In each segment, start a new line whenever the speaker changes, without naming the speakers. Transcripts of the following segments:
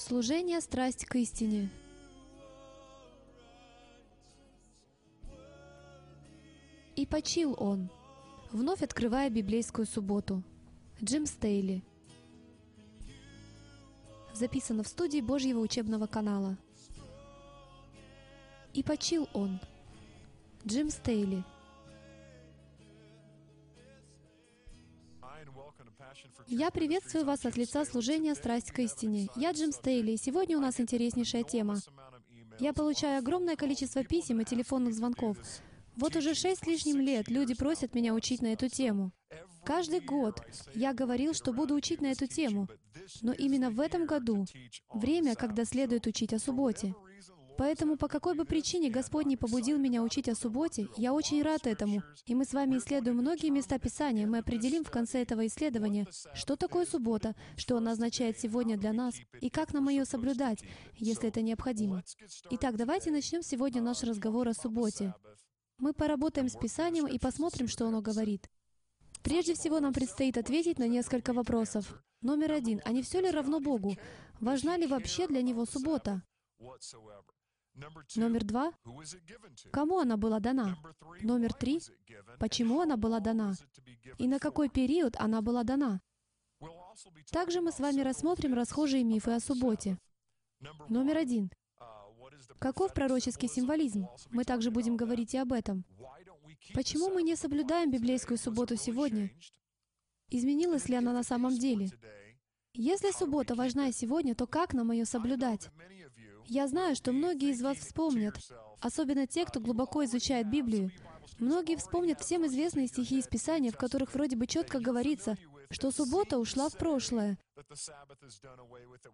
Служение «Страсть к истине». И почил он, вновь открывая библейскую субботу. Джим Стейли. Записано в студии Божьего учебного канала. И почил он. Джим Стейли. Я приветствую вас от лица служения «Страсть к истине». Я Джим Стейли, и сегодня у нас интереснейшая тема. Я получаю огромное количество писем и телефонных звонков. Вот уже шесть лишним лет люди просят меня учить на эту тему. Каждый год я говорил, что буду учить на эту тему, но именно в этом году время, когда следует учить о субботе. Поэтому по какой бы причине Господь не побудил меня учить о субботе, я очень рад этому. И мы с вами исследуем многие места Писания. Мы определим в конце этого исследования, что такое суббота, что она означает сегодня для нас, и как нам ее соблюдать, если это необходимо. Итак, давайте начнем сегодня наш разговор о субботе. Мы поработаем с Писанием и посмотрим, что оно говорит. Прежде всего, нам предстоит ответить на несколько вопросов. Номер один. А не все ли равно Богу? Важна ли вообще для Него суббота? Номер два. Кому она была дана? Номер три. Почему она была дана? И на какой период она была дана? Также мы с вами рассмотрим расхожие мифы о субботе. Номер один. Каков пророческий символизм? Мы также будем говорить и об этом. Почему мы не соблюдаем библейскую субботу сегодня? Изменилась ли она на самом деле? Если суббота важна сегодня, то как нам ее соблюдать? Я знаю, что многие из вас вспомнят, особенно те, кто глубоко изучает Библию, многие вспомнят всем известные стихи из Писания, в которых вроде бы четко говорится, что суббота ушла в прошлое,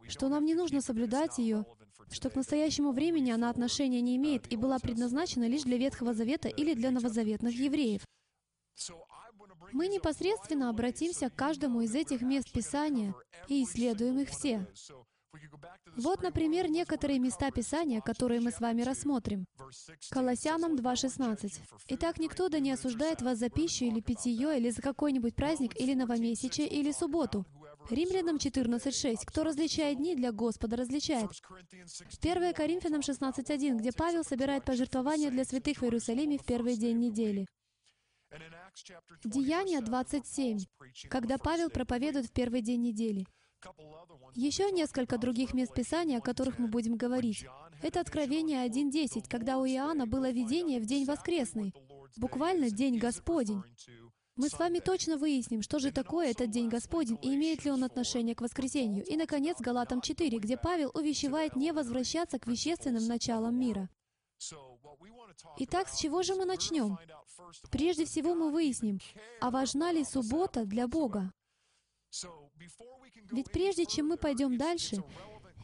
что нам не нужно соблюдать ее, что к настоящему времени она отношения не имеет и была предназначена лишь для Ветхого Завета или для новозаветных евреев. Мы непосредственно обратимся к каждому из этих мест Писания и исследуем их все. Вот, например, некоторые места Писания, которые мы с вами рассмотрим. Колоссянам 2.16. «Итак, никто да не осуждает вас за пищу или питье, или за какой-нибудь праздник, или новомесячие, или субботу». Римлянам 14.6. «Кто различает дни, для Господа различает». 1 Коринфянам 16.1, где Павел собирает пожертвования для святых в Иерусалиме в первый день недели. Деяния 27, когда Павел проповедует в первый день недели. Еще несколько других мест Писания, о которых мы будем говорить. Это Откровение 1.10, когда у Иоанна было видение в день воскресный, буквально День Господень. Мы с вами точно выясним, что же такое этот День Господень и имеет ли он отношение к воскресенью. И, наконец, Галатам 4, где Павел увещевает не возвращаться к вещественным началам мира. Итак, с чего же мы начнем? Прежде всего мы выясним, а важна ли суббота для Бога? Ведь прежде чем мы пойдем дальше,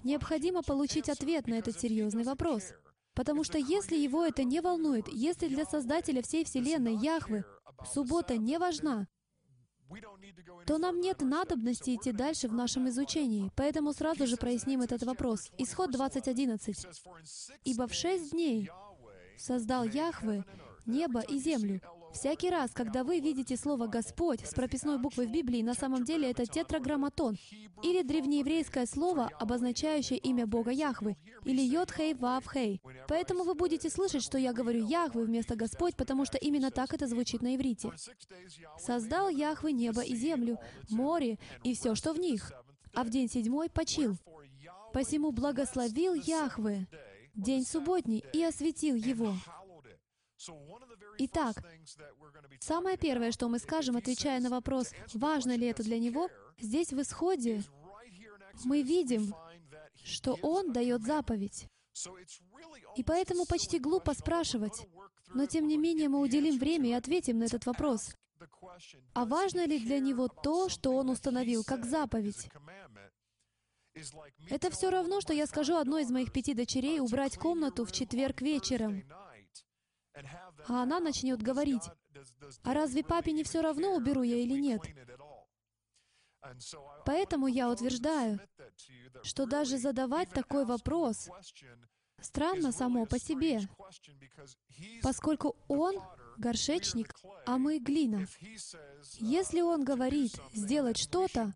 необходимо получить ответ на этот серьезный вопрос. Потому что если его это не волнует, если для Создателя всей Вселенной, Яхвы, суббота не важна, то нам нет надобности идти дальше в нашем изучении. Поэтому сразу же проясним этот вопрос. Исход 20.11. «Ибо в шесть дней создал Яхве небо и землю, Всякий раз, когда вы видите слово «Господь» с прописной буквой в Библии, на самом деле это тетраграмматон, или древнееврейское слово, обозначающее имя Бога Яхвы, или Йод-Хей Вав-Хей. Поэтому вы будете слышать, что я говорю Яхвы вместо Господь, потому что именно так это звучит на иврите. «Создал Яхвы небо и землю, море и все, что в них, а в день седьмой почил. Посему благословил Яхвы день субботний и осветил его». Итак, самое первое, что мы скажем, отвечая на вопрос, важно ли это для него, здесь в Исходе мы видим, что Он дает заповедь. И поэтому почти глупо спрашивать. Но тем не менее мы уделим время и ответим на этот вопрос. А важно ли для него то, что он установил как заповедь? Это все равно, что я скажу одной из моих пяти дочерей убрать комнату в четверг вечером. А она начнет говорить, «А разве папе не все равно, уберу я или нет?» Поэтому я утверждаю, что даже задавать такой вопрос странно само по себе, поскольку он — горшечник, а мы — глина. Если он говорит «сделать что-то»,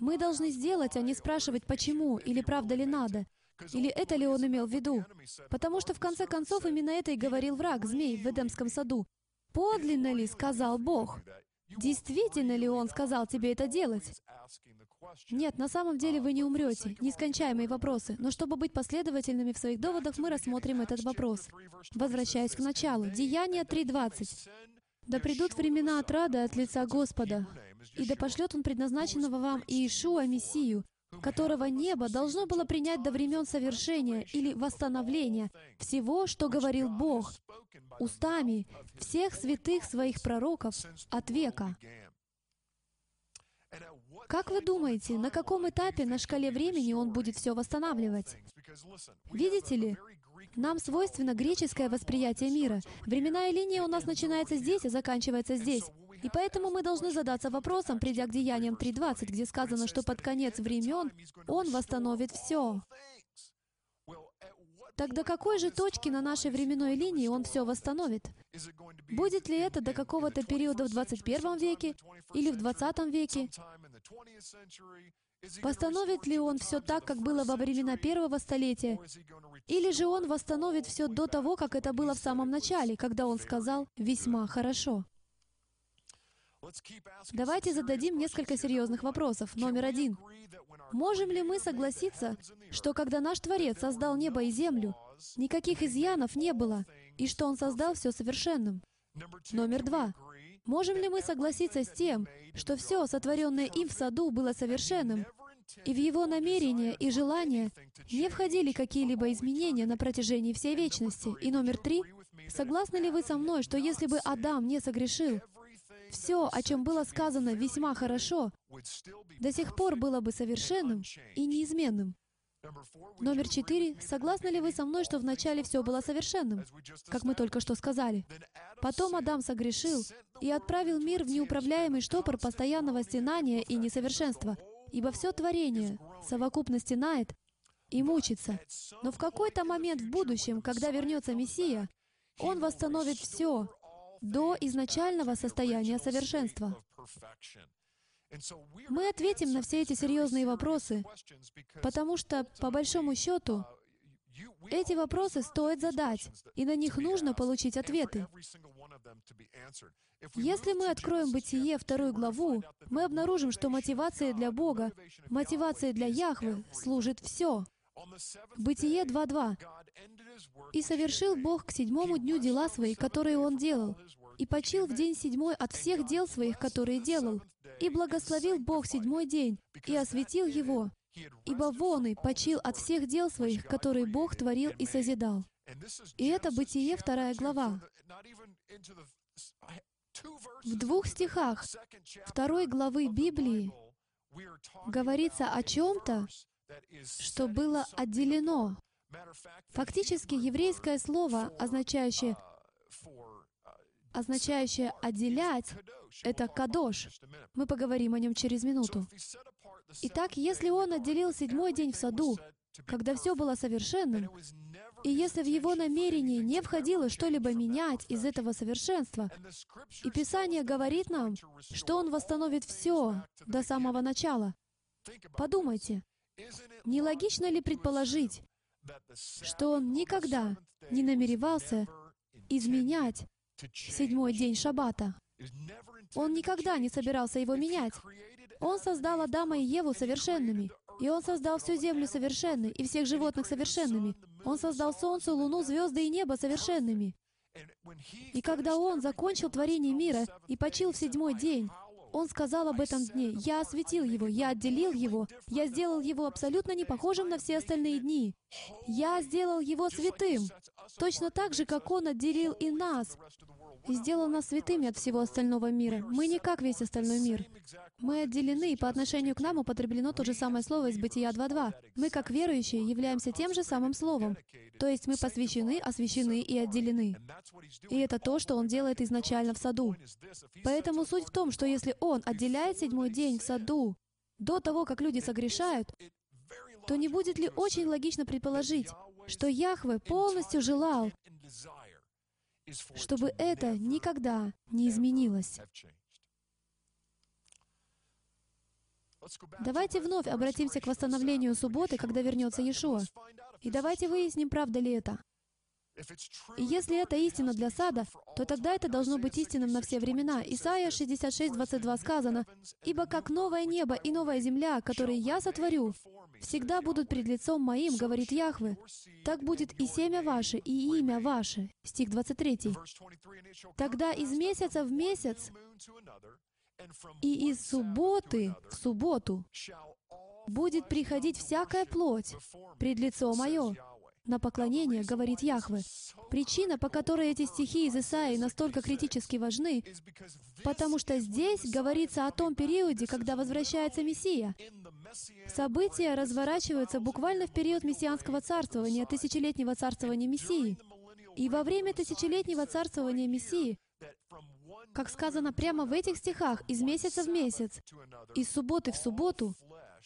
Мы должны сделать, а не спрашивать, почему, или правда ли надо, или это ли он имел в виду. Потому что в конце концов именно это и говорил враг, змей, в Эдемском саду. «Подлинно ли, — сказал Бог, — действительно ли Он сказал тебе это делать?» Нет, на самом деле вы не умрете. Нескончаемые вопросы. Но чтобы быть последовательными в своих доводах, мы рассмотрим этот вопрос. Возвращаясь к началу. Деяние 3.20. «Да придут времена отрады от лица Господа, и да пошлет Он предназначенного вам Иешуа Мессию, которого небо должно было принять до времен совершения или восстановления всего, что говорил Бог устами всех святых своих пророков от века. Как вы думаете, на каком этапе на шкале времени он будет все восстанавливать? Видите ли, нам свойственно греческое восприятие мира. Временная линия у нас начинается здесь и заканчивается здесь. И поэтому мы должны задаться вопросом, придя к Деяниям 3.20, где сказано, что под конец времен Он восстановит все. Так до какой же точки на нашей временной линии Он все восстановит? Будет ли это до какого-то периода в 21 веке или в 20 веке? Восстановит ли Он все так, как было во времена первого столетия? Или же Он восстановит все до того, как это было в самом начале, когда Он сказал «весьма хорошо»? Давайте зададим несколько серьезных вопросов. Номер один. Можем ли мы согласиться, что когда наш Творец создал небо и землю, никаких изъянов не было, и что Он создал все совершенным? Номер два. Можем ли мы согласиться с тем, что все, сотворенное им в саду, было совершенным, и в его намерения и желания не входили какие-либо изменения на протяжении всей вечности? И номер три. Согласны ли вы со мной, что если бы Адам не согрешил, все, о чем было сказано весьма хорошо, до сих пор было бы совершенным и неизменным. Номер четыре. Согласны ли вы со мной, что вначале все было совершенным, как мы только что сказали? Потом Адам согрешил и отправил мир в неуправляемый штопор постоянного стенания и несовершенства, ибо все творение совокупно стенает и мучится. Но в какой-то момент в будущем, когда вернется Мессия, Он восстановит все, до изначального состояния совершенства. Мы ответим на все эти серьезные вопросы, потому что, по большому счету, эти вопросы стоит задать, и на них нужно получить ответы. Если мы откроем Бытие, вторую главу, мы обнаружим, что мотивацией для Бога, мотивацией для Яхвы служит все — Бытие 2.2. «И совершил Бог к седьмому дню дела свои, которые Он делал, и почил в день седьмой от всех дел своих, которые делал. И благословил Бог седьмой день, и осветил его, ибо вон и почил от всех дел своих, которые Бог творил и созидал». И это Бытие, вторая глава. В двух стихах второй главы Библии говорится о чем-то, что было отделено. Фактически еврейское слово, означающее, означающее «отделять», это «кадош». Мы поговорим о нем через минуту. Итак, если он отделил седьмой день в саду, когда все было совершенным, и если в его намерении не входило что-либо менять из этого совершенства, и Писание говорит нам, что Он восстановит все до самого начала, подумайте, Нелогично ли предположить, что он никогда не намеревался изменять седьмой день Шаббата? Он никогда не собирался его менять. Он создал Адама и Еву совершенными, и Он создал всю землю совершенной, и всех животных совершенными. Он создал солнце, луну, звезды и небо совершенными. И когда Он закончил творение мира и почил в седьмой день, он сказал об этом дне, «Я осветил его, я отделил его, я сделал его абсолютно не похожим на все остальные дни. Я сделал его святым, точно так же, как Он отделил и нас, и сделал нас святыми от всего остального мира. Мы не как весь остальной мир. Мы отделены, и по отношению к нам употреблено то же самое слово из Бытия 2.2. Мы, как верующие, являемся тем же самым словом. То есть мы посвящены, освящены и отделены. И это то, что Он делает изначально в саду. Поэтому суть в том, что если Он отделяет седьмой день в саду до того, как люди согрешают, то не будет ли очень логично предположить, что Яхве полностью желал, чтобы это никогда не изменилось. Давайте вновь обратимся к восстановлению субботы, когда вернется Иешуа. И давайте выясним, правда ли это. Если это истина для сада, то тогда это должно быть истинным на все времена. Исайя 66, 22 сказано, «Ибо как новое небо и новая земля, которые я сотворю, всегда будут пред лицом моим, говорит Яхве, так будет и семя ваше, и имя ваше». Стих 23. Тогда из месяца в месяц и из субботы в субботу будет приходить всякая плоть пред лицо мое, на поклонение, говорит Яхве. Причина, по которой эти стихи из Исаии настолько критически важны, потому что здесь говорится о том периоде, когда возвращается Мессия. События разворачиваются буквально в период мессианского царствования, тысячелетнего царствования Мессии. И во время тысячелетнего царствования Мессии, как сказано прямо в этих стихах, из месяца в месяц, из субботы в субботу,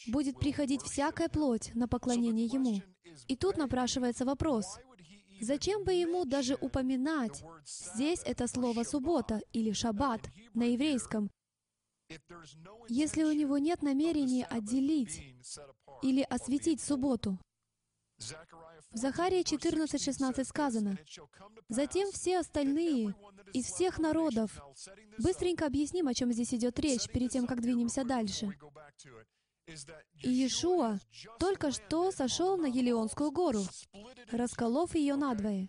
будет приходить всякая плоть на поклонение Ему. И тут напрашивается вопрос, зачем бы ему даже упоминать здесь это слово «суббота» или «шаббат» на еврейском, если у него нет намерения отделить или осветить субботу? В Захарии 14.16 сказано, «Затем все остальные из всех народов...» Быстренько объясним, о чем здесь идет речь, перед тем, как двинемся дальше. Иешуа только что сошел на Елеонскую гору, расколов ее надвое.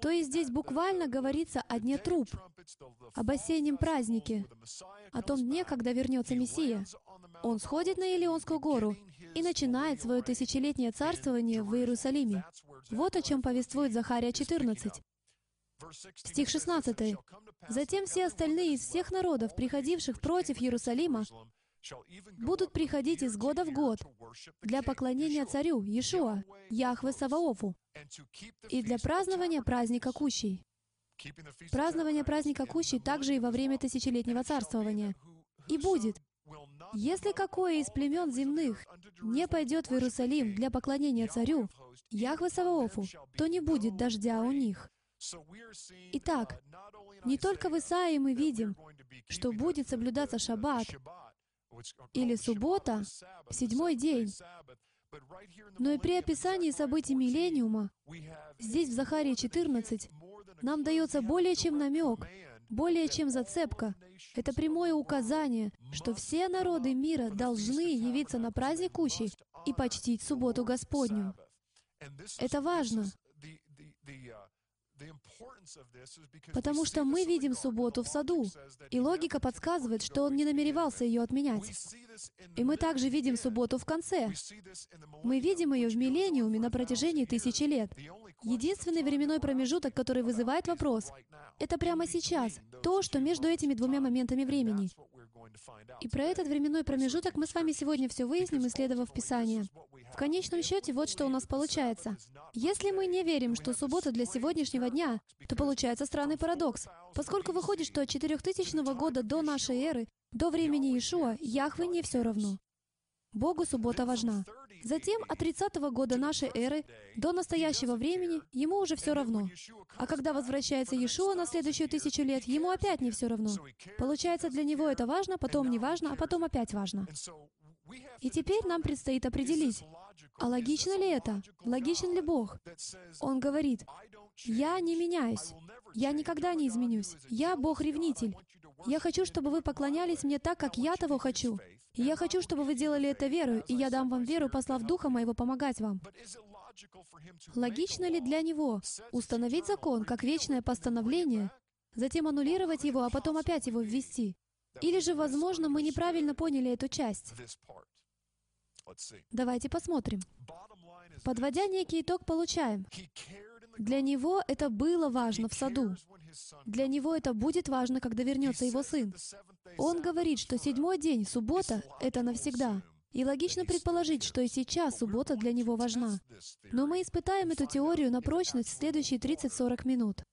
То есть здесь буквально говорится о дне труп, об осеннем празднике, о том дне, когда вернется Мессия. Он сходит на Елеонскую гору и начинает свое тысячелетнее царствование в Иерусалиме. Вот о чем повествует Захария 14. Стих 16. «Затем все остальные из всех народов, приходивших против Иерусалима, будут приходить из года в год для поклонения царю Иешуа, Яхве Саваофу, и для празднования праздника Кущей. Празднование праздника Кущей также и во время тысячелетнего царствования. И будет, если какое из племен земных не пойдет в Иерусалим для поклонения царю, Яхве Саваофу, то не будет дождя у них. Итак, не только в Исаии мы видим, что будет соблюдаться шаббат, или суббота, седьмой день. Но и при описании событий миллениума, здесь, в Захарии 14, нам дается более чем намек, более чем зацепка. Это прямое указание, что все народы мира должны явиться на праздник Кущи и почтить субботу Господню. Это важно. Потому что мы видим субботу в саду, и логика подсказывает, что он не намеревался ее отменять. И мы также видим субботу в конце. Мы видим ее в миллениуме на протяжении тысячи лет. Единственный временной промежуток, который вызывает вопрос, это прямо сейчас, то, что между этими двумя моментами времени. И про этот временной промежуток мы с вами сегодня все выясним, исследовав Писание. В конечном счете, вот что у нас получается. Если мы не верим, что суббота для сегодняшнего дня, то получается странный парадокс. Поскольку выходит, что от 4000 года до нашей эры, до времени Иешуа, Яхве не все равно. Богу суббота важна. Затем, от 30 года нашей эры до настоящего времени, ему уже все равно. А когда возвращается Иешуа на следующую тысячу лет, ему опять не все равно. Получается, для него это важно, потом не важно, а потом опять важно. И теперь нам предстоит определить, а логично ли это? Логичен ли Бог? Он говорит, «Я не меняюсь. Я никогда не изменюсь. Я Бог-ревнитель. Я хочу, чтобы вы поклонялись мне так, как я того хочу. И я хочу, чтобы вы делали это верою, и я дам вам веру, послав Духа Моего помогать вам». Логично ли для Него установить закон как вечное постановление, затем аннулировать его, а потом опять его ввести? Или же, возможно, мы неправильно поняли эту часть. Давайте посмотрим. Подводя некий итог, получаем. Для него это было важно в саду. Для него это будет важно, когда вернется его сын. Он говорит, что седьмой день, суббота, это навсегда. И логично предположить, что и сейчас суббота для него важна. Но мы испытаем эту теорию на прочность в следующие 30-40 минут.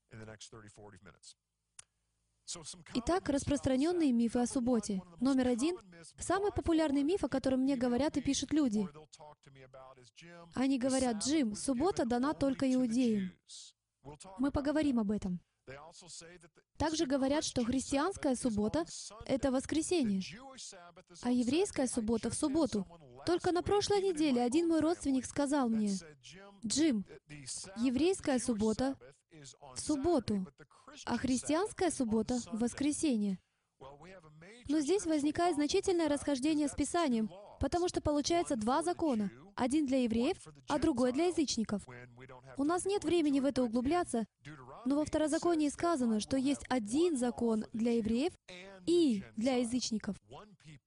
Итак, распространенные мифы о субботе. Номер один. Самый популярный миф, о котором мне говорят и пишут люди. Они говорят, Джим, суббота дана только иудеям. Мы поговорим об этом. Также говорят, что христианская суббота — это воскресенье, а еврейская суббота — в субботу. Только на прошлой неделе один мой родственник сказал мне, «Джим, еврейская суббота в субботу, а христианская суббота — в воскресенье». Но здесь возникает значительное расхождение с Писанием, потому что получается два закона. Один для евреев, а другой для язычников. У нас нет времени в это углубляться, но во Второзаконии сказано, что есть один закон для евреев и для язычников.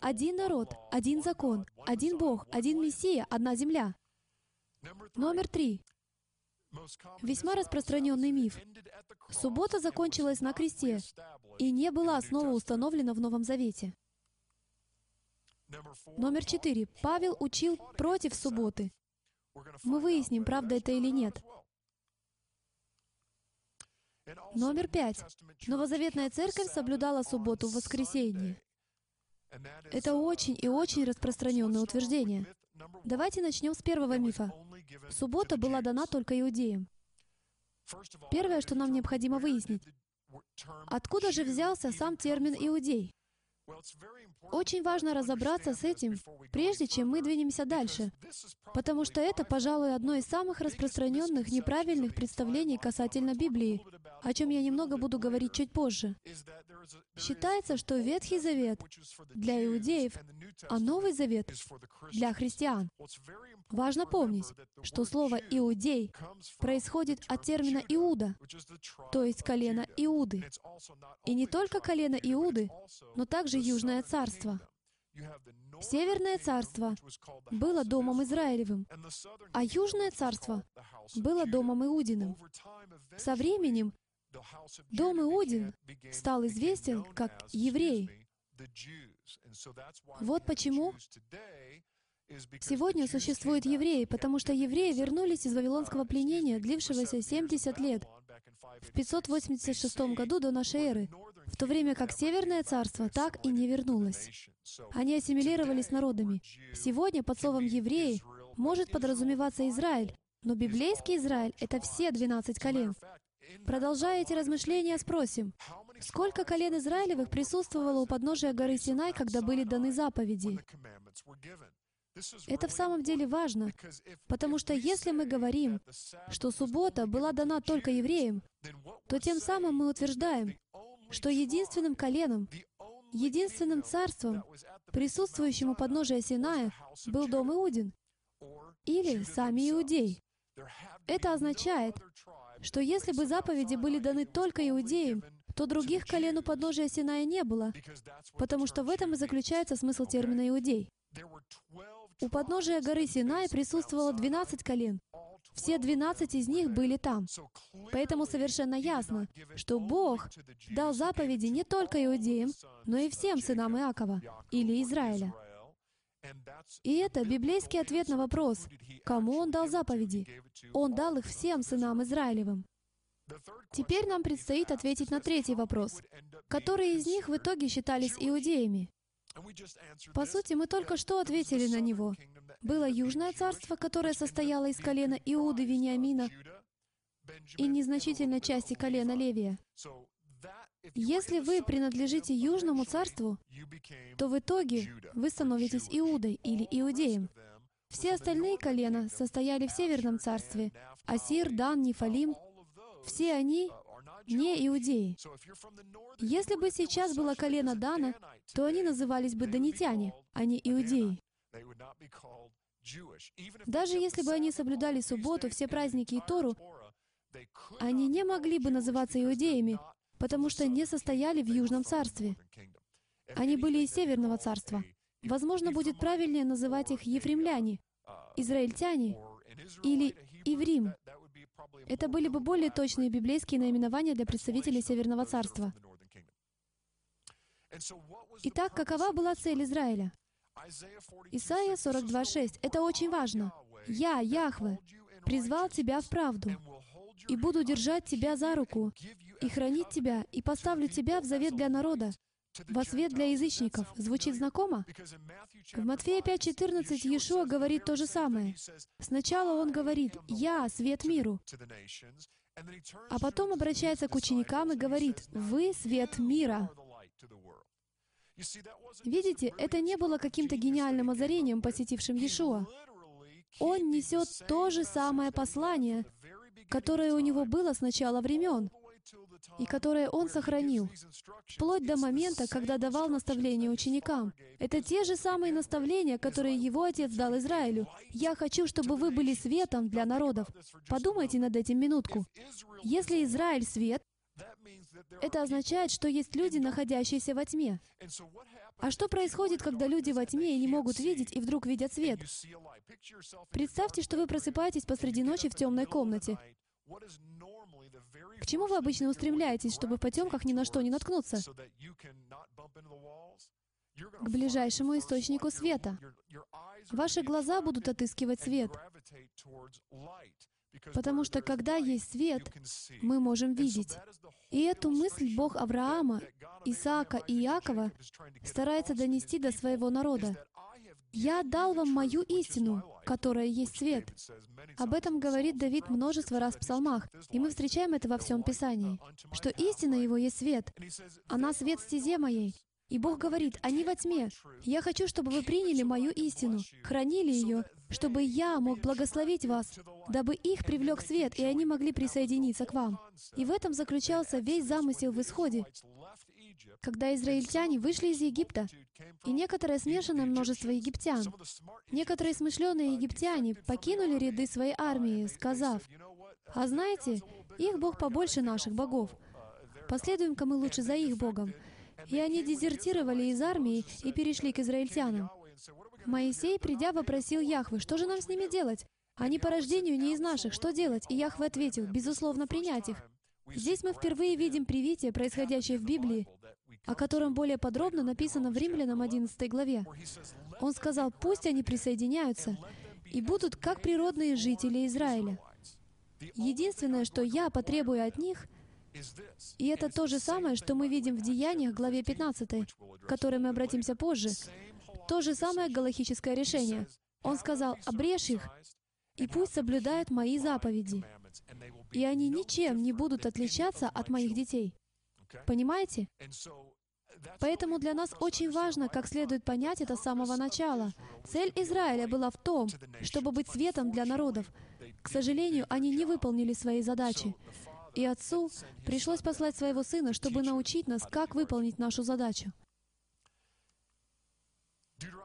Один народ, один закон, один Бог, один Мессия, одна земля. Номер три. Весьма распространенный миф. Суббота закончилась на кресте и не была снова установлена в Новом Завете. Номер четыре. Павел учил против субботы. Мы выясним, правда это или нет. Номер пять. Новозаветная церковь соблюдала субботу в воскресенье. Это очень и очень распространенное утверждение. Давайте начнем с первого мифа. Суббота была дана только иудеям. Первое, что нам необходимо выяснить, откуда же взялся сам термин «иудей»? Очень важно разобраться с этим, прежде чем мы двинемся дальше, потому что это, пожалуй, одно из самых распространенных неправильных представлений касательно Библии, о чем я немного буду говорить чуть позже. Считается, что Ветхий Завет для иудеев, а Новый Завет для христиан. Важно помнить, что слово «иудей» происходит от термина «иуда», то есть колено Иуды. И не только колено Иуды, но также также Южное царство. Северное царство было домом Израилевым, а Южное царство было домом Иудиным. Со временем дом Иудин стал известен как еврей. Вот почему Сегодня существуют евреи, потому что евреи вернулись из вавилонского пленения, длившегося 70 лет, в 586 году до нашей эры, в то время как Северное царство так и не вернулось. Они ассимилировались народами. Сегодня под словом «евреи» может подразумеваться Израиль, но библейский Израиль — это все 12 колен. Продолжая эти размышления, спросим, сколько колен Израилевых присутствовало у подножия горы Синай, когда были даны заповеди? Это в самом деле важно, потому что если мы говорим, что суббота была дана только евреям, то тем самым мы утверждаем, что единственным коленом, единственным царством, присутствующим у подножия Синая, был дом Иудин или сами иудеи. Это означает, что если бы заповеди были даны только иудеям, то других колен у подножия Синая не было, потому что в этом и заключается смысл термина «иудей». У подножия горы Синай присутствовало 12 колен. Все 12 из них были там. Поэтому совершенно ясно, что Бог дал заповеди не только иудеям, но и всем сынам Иакова или Израиля. И это библейский ответ на вопрос, кому Он дал заповеди. Он дал их всем сынам Израилевым. Теперь нам предстоит ответить на третий вопрос. Которые из них в итоге считались иудеями? По сути, мы только что ответили на него. Было Южное царство, которое состояло из колена Иуды, Вениамина и незначительной части колена Левия. Если вы принадлежите Южному царству, то в итоге вы становитесь Иудой или Иудеем. Все остальные колена состояли в Северном царстве. Асир, Дан, Нефалим. Все они не иудеи. Если бы сейчас было колено Дана, то они назывались бы данитяне, а не иудеи. Даже если бы они соблюдали субботу, все праздники и Тору, они не могли бы называться иудеями, потому что не состояли в Южном царстве. Они были из Северного царства. Возможно, будет правильнее называть их ефремляне, израильтяне или иврим. Это были бы более точные библейские наименования для представителей Северного Царства. Итак, какова была цель Израиля? Исайя 42.6. Это очень важно. «Я, Яхве, призвал тебя в правду, и буду держать тебя за руку, и хранить тебя, и поставлю тебя в завет для народа, во свет для язычников. Звучит знакомо? В Матфея 5.14 Иешуа говорит то же самое. Сначала Он говорит «Я — свет миру», А потом обращается к ученикам и говорит, «Вы — свет мира». Видите, это не было каким-то гениальным озарением, посетившим Иешуа. Он несет то же самое послание, которое у него было с начала времен, и которое он сохранил, вплоть до момента, когда давал наставления ученикам. Это те же самые наставления, которые его отец дал Израилю. «Я хочу, чтобы вы были светом для народов». Подумайте над этим минутку. Если Израиль — свет, это означает, что есть люди, находящиеся во тьме. А что происходит, когда люди во тьме и не могут видеть, и вдруг видят свет? Представьте, что вы просыпаетесь посреди ночи в темной комнате. К чему вы обычно устремляетесь, чтобы в потемках ни на что не наткнуться? К ближайшему источнику света. Ваши глаза будут отыскивать свет. Потому что когда есть свет, мы можем видеть. И эту мысль Бог Авраама, Исаака и Иакова старается донести до своего народа. «Я дал вам мою истину, которая есть свет». Об этом говорит Давид множество раз в псалмах, и мы встречаем это во всем Писании, что истина его есть свет. Она свет стезе моей. И Бог говорит, они во тьме. Я хочу, чтобы вы приняли мою истину, хранили ее, чтобы я мог благословить вас, дабы их привлек свет, и они могли присоединиться к вам. И в этом заключался весь замысел в исходе, когда израильтяне вышли из Египта, и некоторое смешанное множество египтян, некоторые смышленые египтяне покинули ряды своей армии, сказав, «А знаете, их Бог побольше наших богов. Последуем-ка мы лучше за их Богом». И они дезертировали из армии и перешли к израильтянам. Моисей, придя, вопросил Яхвы, что же нам с ними делать? Они по рождению не из наших, что делать? И Яхве ответил, безусловно, принять их. Здесь мы впервые видим привитие, происходящее в Библии, о котором более подробно написано в Римлянам 11 главе. Он сказал, пусть они присоединяются и будут как природные жители Израиля. Единственное, что я потребую от них, и это то же самое, что мы видим в Деяниях, главе 15, к которой мы обратимся позже, то же самое галахическое решение. Он сказал, «Обрежь их, и пусть соблюдают мои заповеди, и они ничем не будут отличаться от моих детей». Понимаете? Поэтому для нас очень важно, как следует понять это с самого начала. Цель Израиля была в том, чтобы быть светом для народов. К сожалению, они не выполнили свои задачи. И Отцу пришлось послать Своего Сына, чтобы научить нас, как выполнить нашу задачу.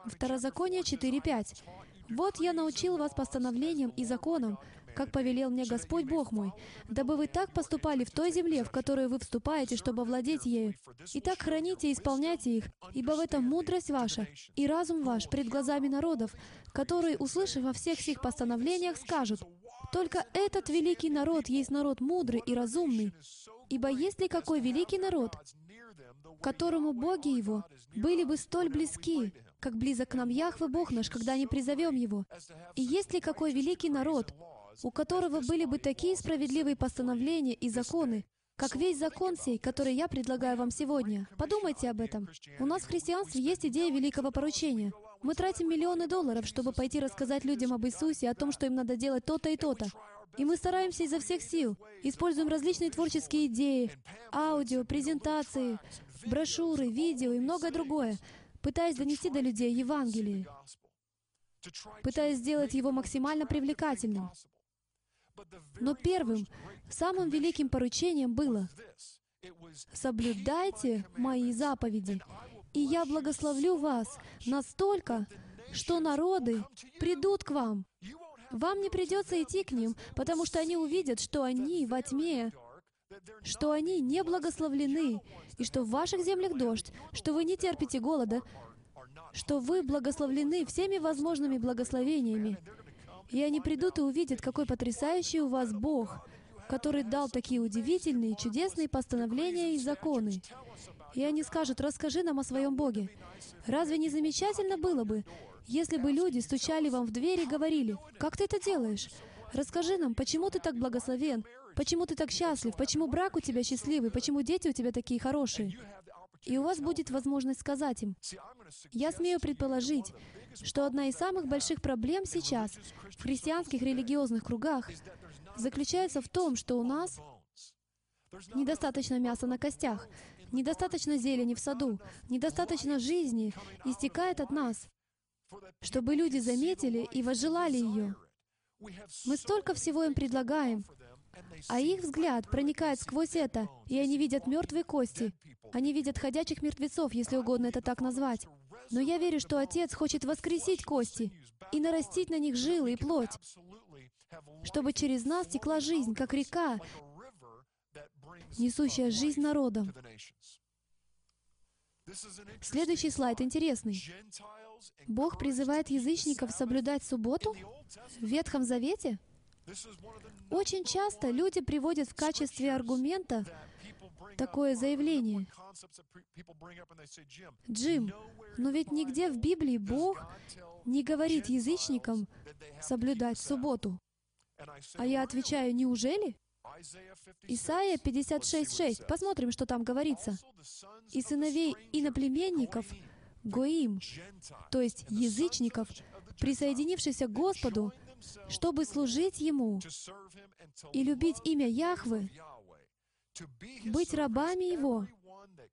Второзаконие 4.5. «Вот я научил вас постановлениям и законам, как повелел мне Господь Бог мой, дабы вы так поступали в той земле, в которую вы вступаете, чтобы владеть ею. И так храните и исполняйте их, ибо в этом мудрость ваша и разум ваш пред глазами народов, которые, услышав во всех сих постановлениях, скажут, «Только этот великий народ есть народ мудрый и разумный, ибо есть ли какой великий народ, которому боги его были бы столь близки, как близок к нам Яхве Бог наш, когда не призовем Его? И есть ли какой великий народ, у которого были бы такие справедливые постановления и законы, как весь закон сей, который я предлагаю вам сегодня. Подумайте об этом. У нас в христианстве есть идея великого поручения. Мы тратим миллионы долларов, чтобы пойти рассказать людям об Иисусе, о том, что им надо делать то-то и то-то. И мы стараемся изо всех сил, используем различные творческие идеи, аудио, презентации, брошюры, видео и многое другое, пытаясь донести до людей Евангелие, пытаясь сделать его максимально привлекательным. Но первым, самым великим поручением было «Соблюдайте мои заповеди, и я благословлю вас настолько, что народы придут к вам. Вам не придется идти к ним, потому что они увидят, что они во тьме, что они не благословлены, и что в ваших землях дождь, что вы не терпите голода, что вы благословлены всеми возможными благословениями. И они придут и увидят, какой потрясающий у вас Бог, который дал такие удивительные, чудесные постановления и законы. И они скажут, расскажи нам о своем Боге. Разве не замечательно было бы, если бы люди стучали вам в дверь и говорили, как ты это делаешь? Расскажи нам, почему ты так благословен, почему ты так счастлив, почему брак у тебя счастливый, почему дети у тебя такие хорошие. И у вас будет возможность сказать им, я смею предположить, что одна из самых больших проблем сейчас в христианских религиозных кругах заключается в том, что у нас недостаточно мяса на костях, недостаточно зелени в саду, недостаточно жизни истекает от нас, чтобы люди заметили и возжелали ее. Мы столько всего им предлагаем, а их взгляд проникает сквозь это, и они видят мертвые кости. Они видят ходячих мертвецов, если угодно это так назвать. Но я верю, что Отец хочет воскресить кости и нарастить на них жилы и плоть, чтобы через нас текла жизнь, как река, несущая жизнь народам. Следующий слайд интересный. Бог призывает язычников соблюдать субботу в Ветхом Завете? Очень часто люди приводят в качестве аргумента такое заявление. Джим, но ведь нигде в Библии Бог не говорит язычникам соблюдать субботу. А я отвечаю, неужели? Исайя 56.6. Посмотрим, что там говорится. «И сыновей иноплеменников, Гоим, то есть язычников, присоединившихся к Господу, чтобы служить Ему и любить имя Яхвы, быть рабами Его,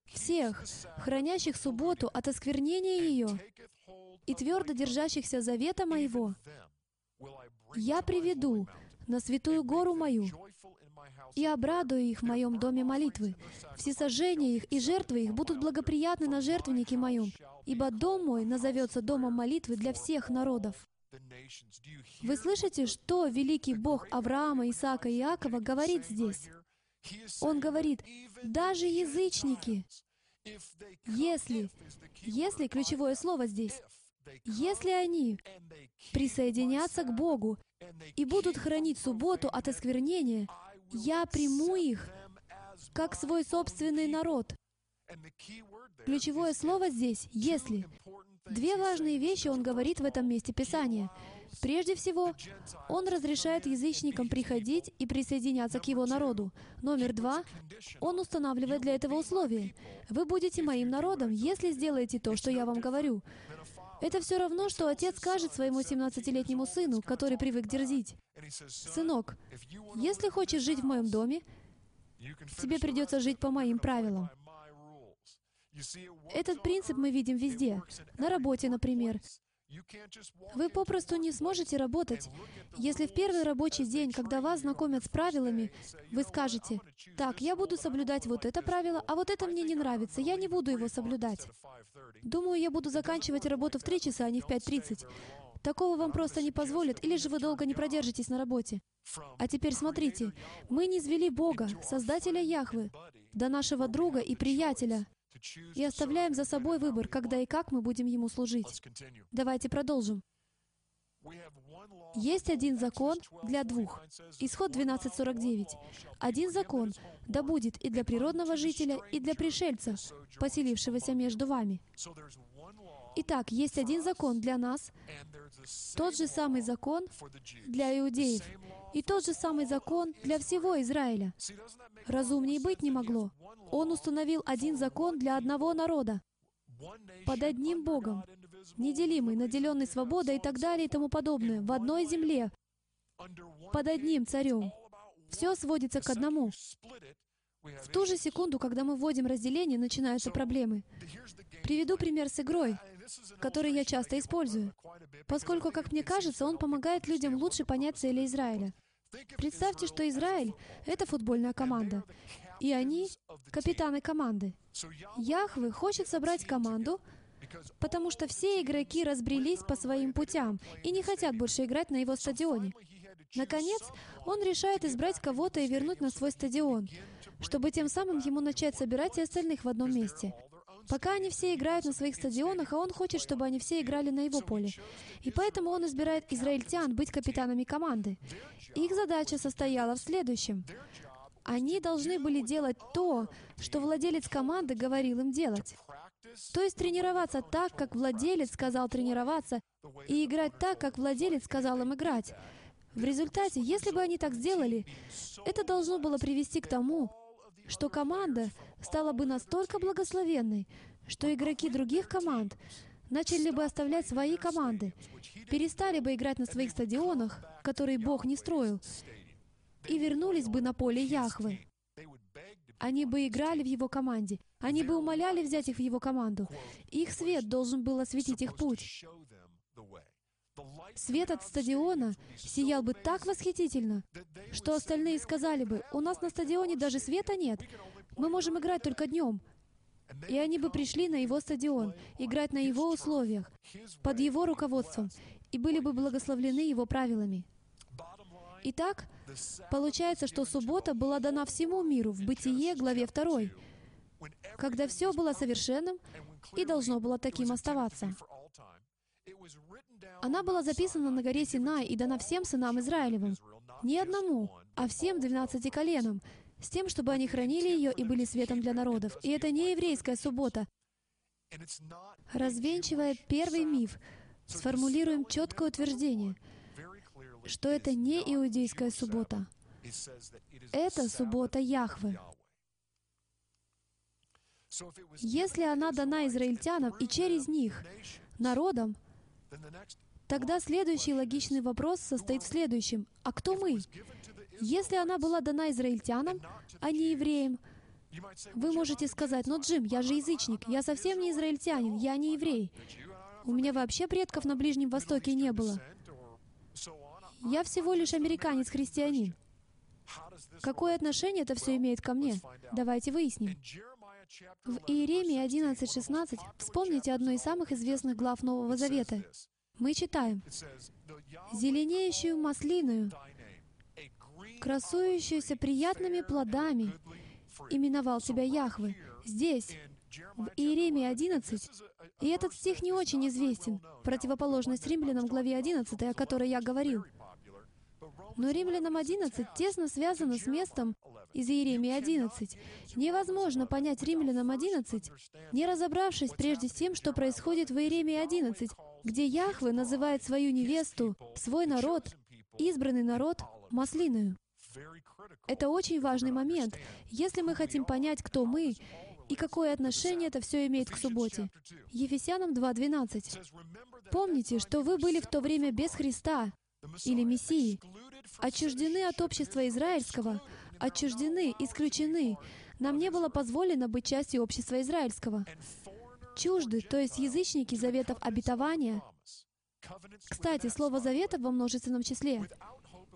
всех, хранящих субботу от осквернения ее и твердо держащихся завета моего, я приведу на святую гору мою и обрадую их в моем доме молитвы. Всесожжения их и жертвы их будут благоприятны на жертвеннике моем, ибо дом мой назовется домом молитвы для всех народов. Вы слышите, что великий Бог Авраама, Исаака и Иакова говорит здесь? Он говорит, даже язычники, если, если ключевое слово здесь, если они присоединятся к Богу и будут хранить субботу от осквернения, я приму их как свой собственный народ. Ключевое слово здесь «если». Две важные вещи он говорит в этом месте Писания. Прежде всего, он разрешает язычникам приходить и присоединяться к его народу. Номер два, он устанавливает для этого условия. Вы будете моим народом, если сделаете то, что я вам говорю. Это все равно, что отец скажет своему 17-летнему сыну, который привык дерзить. «Сынок, если хочешь жить в моем доме, тебе придется жить по моим правилам». Этот принцип мы видим везде. На работе, например. Вы попросту не сможете работать, если в первый рабочий день, когда вас знакомят с правилами, вы скажете, «Так, я буду соблюдать вот это правило, а вот это мне не нравится, я не буду его соблюдать». Думаю, я буду заканчивать работу в 3 часа, а не в 5.30. Такого вам просто не позволят, или же вы долго не продержитесь на работе. А теперь смотрите, мы не звели Бога, Создателя Яхвы, до нашего друга и приятеля, и оставляем за собой выбор, когда и как мы будем Ему служить. Давайте продолжим. Есть один закон для двух. Исход 12.49. Один закон да будет и для природного жителя, и для пришельца, поселившегося между вами. Итак, есть один закон для нас, тот же самый закон для иудеев, и тот же самый закон для всего Израиля. Разумней быть не могло. Он установил один закон для одного народа, под одним Богом, неделимый, наделенный свободой и так далее и тому подобное, в одной земле, под одним царем. Все сводится к одному. В ту же секунду, когда мы вводим разделение, начинаются проблемы. Приведу пример с игрой, который я часто использую, поскольку, как мне кажется, он помогает людям лучше понять цели Израиля. Представьте, что Израиль — это футбольная команда, и они — капитаны команды. Яхвы хочет собрать команду, потому что все игроки разбрелись по своим путям и не хотят больше играть на его стадионе. Наконец, он решает избрать кого-то и вернуть на свой стадион, чтобы тем самым ему начать собирать и остальных в одном месте. Пока они все играют на своих стадионах, а он хочет, чтобы они все играли на его поле. И поэтому он избирает израильтян быть капитанами команды. Их задача состояла в следующем. Они должны были делать то, что владелец команды говорил им делать. То есть тренироваться так, как владелец сказал тренироваться, и играть так, как владелец сказал им играть. В результате, если бы они так сделали, это должно было привести к тому, что команда стала бы настолько благословенной, что игроки других команд начали бы оставлять свои команды, перестали бы играть на своих стадионах, которые Бог не строил, и вернулись бы на поле Яхвы. Они бы играли в его команде. Они бы умоляли взять их в его команду. Их свет должен был осветить их путь. Свет от стадиона сиял бы так восхитительно, что остальные сказали бы, «У нас на стадионе даже света нет. Мы можем играть только днем». И они бы пришли на его стадион, играть на его условиях, под его руководством, и были бы благословлены его правилами. Итак, получается, что суббота была дана всему миру в Бытие, главе 2, когда все было совершенным и должно было таким оставаться. Она была записана на горе Синай и дана всем сынам Израилевым, не одному, а всем двенадцати коленам, с тем, чтобы они хранили ее и были светом для народов. И это не еврейская суббота. Развенчивая первый миф, сформулируем четкое утверждение, что это не иудейская суббота. Это суббота Яхвы. Если она дана израильтянам и через них, народам, тогда следующий логичный вопрос состоит в следующем. А кто мы? Если она была дана израильтянам, а не евреям, вы можете сказать, «Но, Джим, я же язычник, я совсем не израильтянин, я не еврей. У меня вообще предков на Ближнем Востоке не было. Я всего лишь американец-христианин. Какое отношение это все имеет ко мне? Давайте выясним. В Иеремии 11.16 вспомните одну из самых известных глав Нового Завета. Мы читаем «Зеленеющую маслиную, красующуюся приятными плодами, именовал тебя Яхвы». Здесь, в Иеремии 11, и этот стих не очень известен, противоположность римлянам главе 11, о которой я говорил. Но римлянам 11 тесно связано с местом из Иеремии 11. Невозможно понять римлянам 11, не разобравшись прежде с тем, что происходит в Иеремии 11, где Яхве называет свою невесту, свой народ, избранный народ, маслиною. Это очень важный момент, если мы хотим понять, кто мы и какое отношение это все имеет к субботе. Ефесянам 2.12. Помните, что вы были в то время без Христа или Мессии, отчуждены от общества израильского, отчуждены, исключены. Нам не было позволено быть частью общества израильского. Чужды, то есть язычники заветов обетования. Кстати, слово «завета» во множественном числе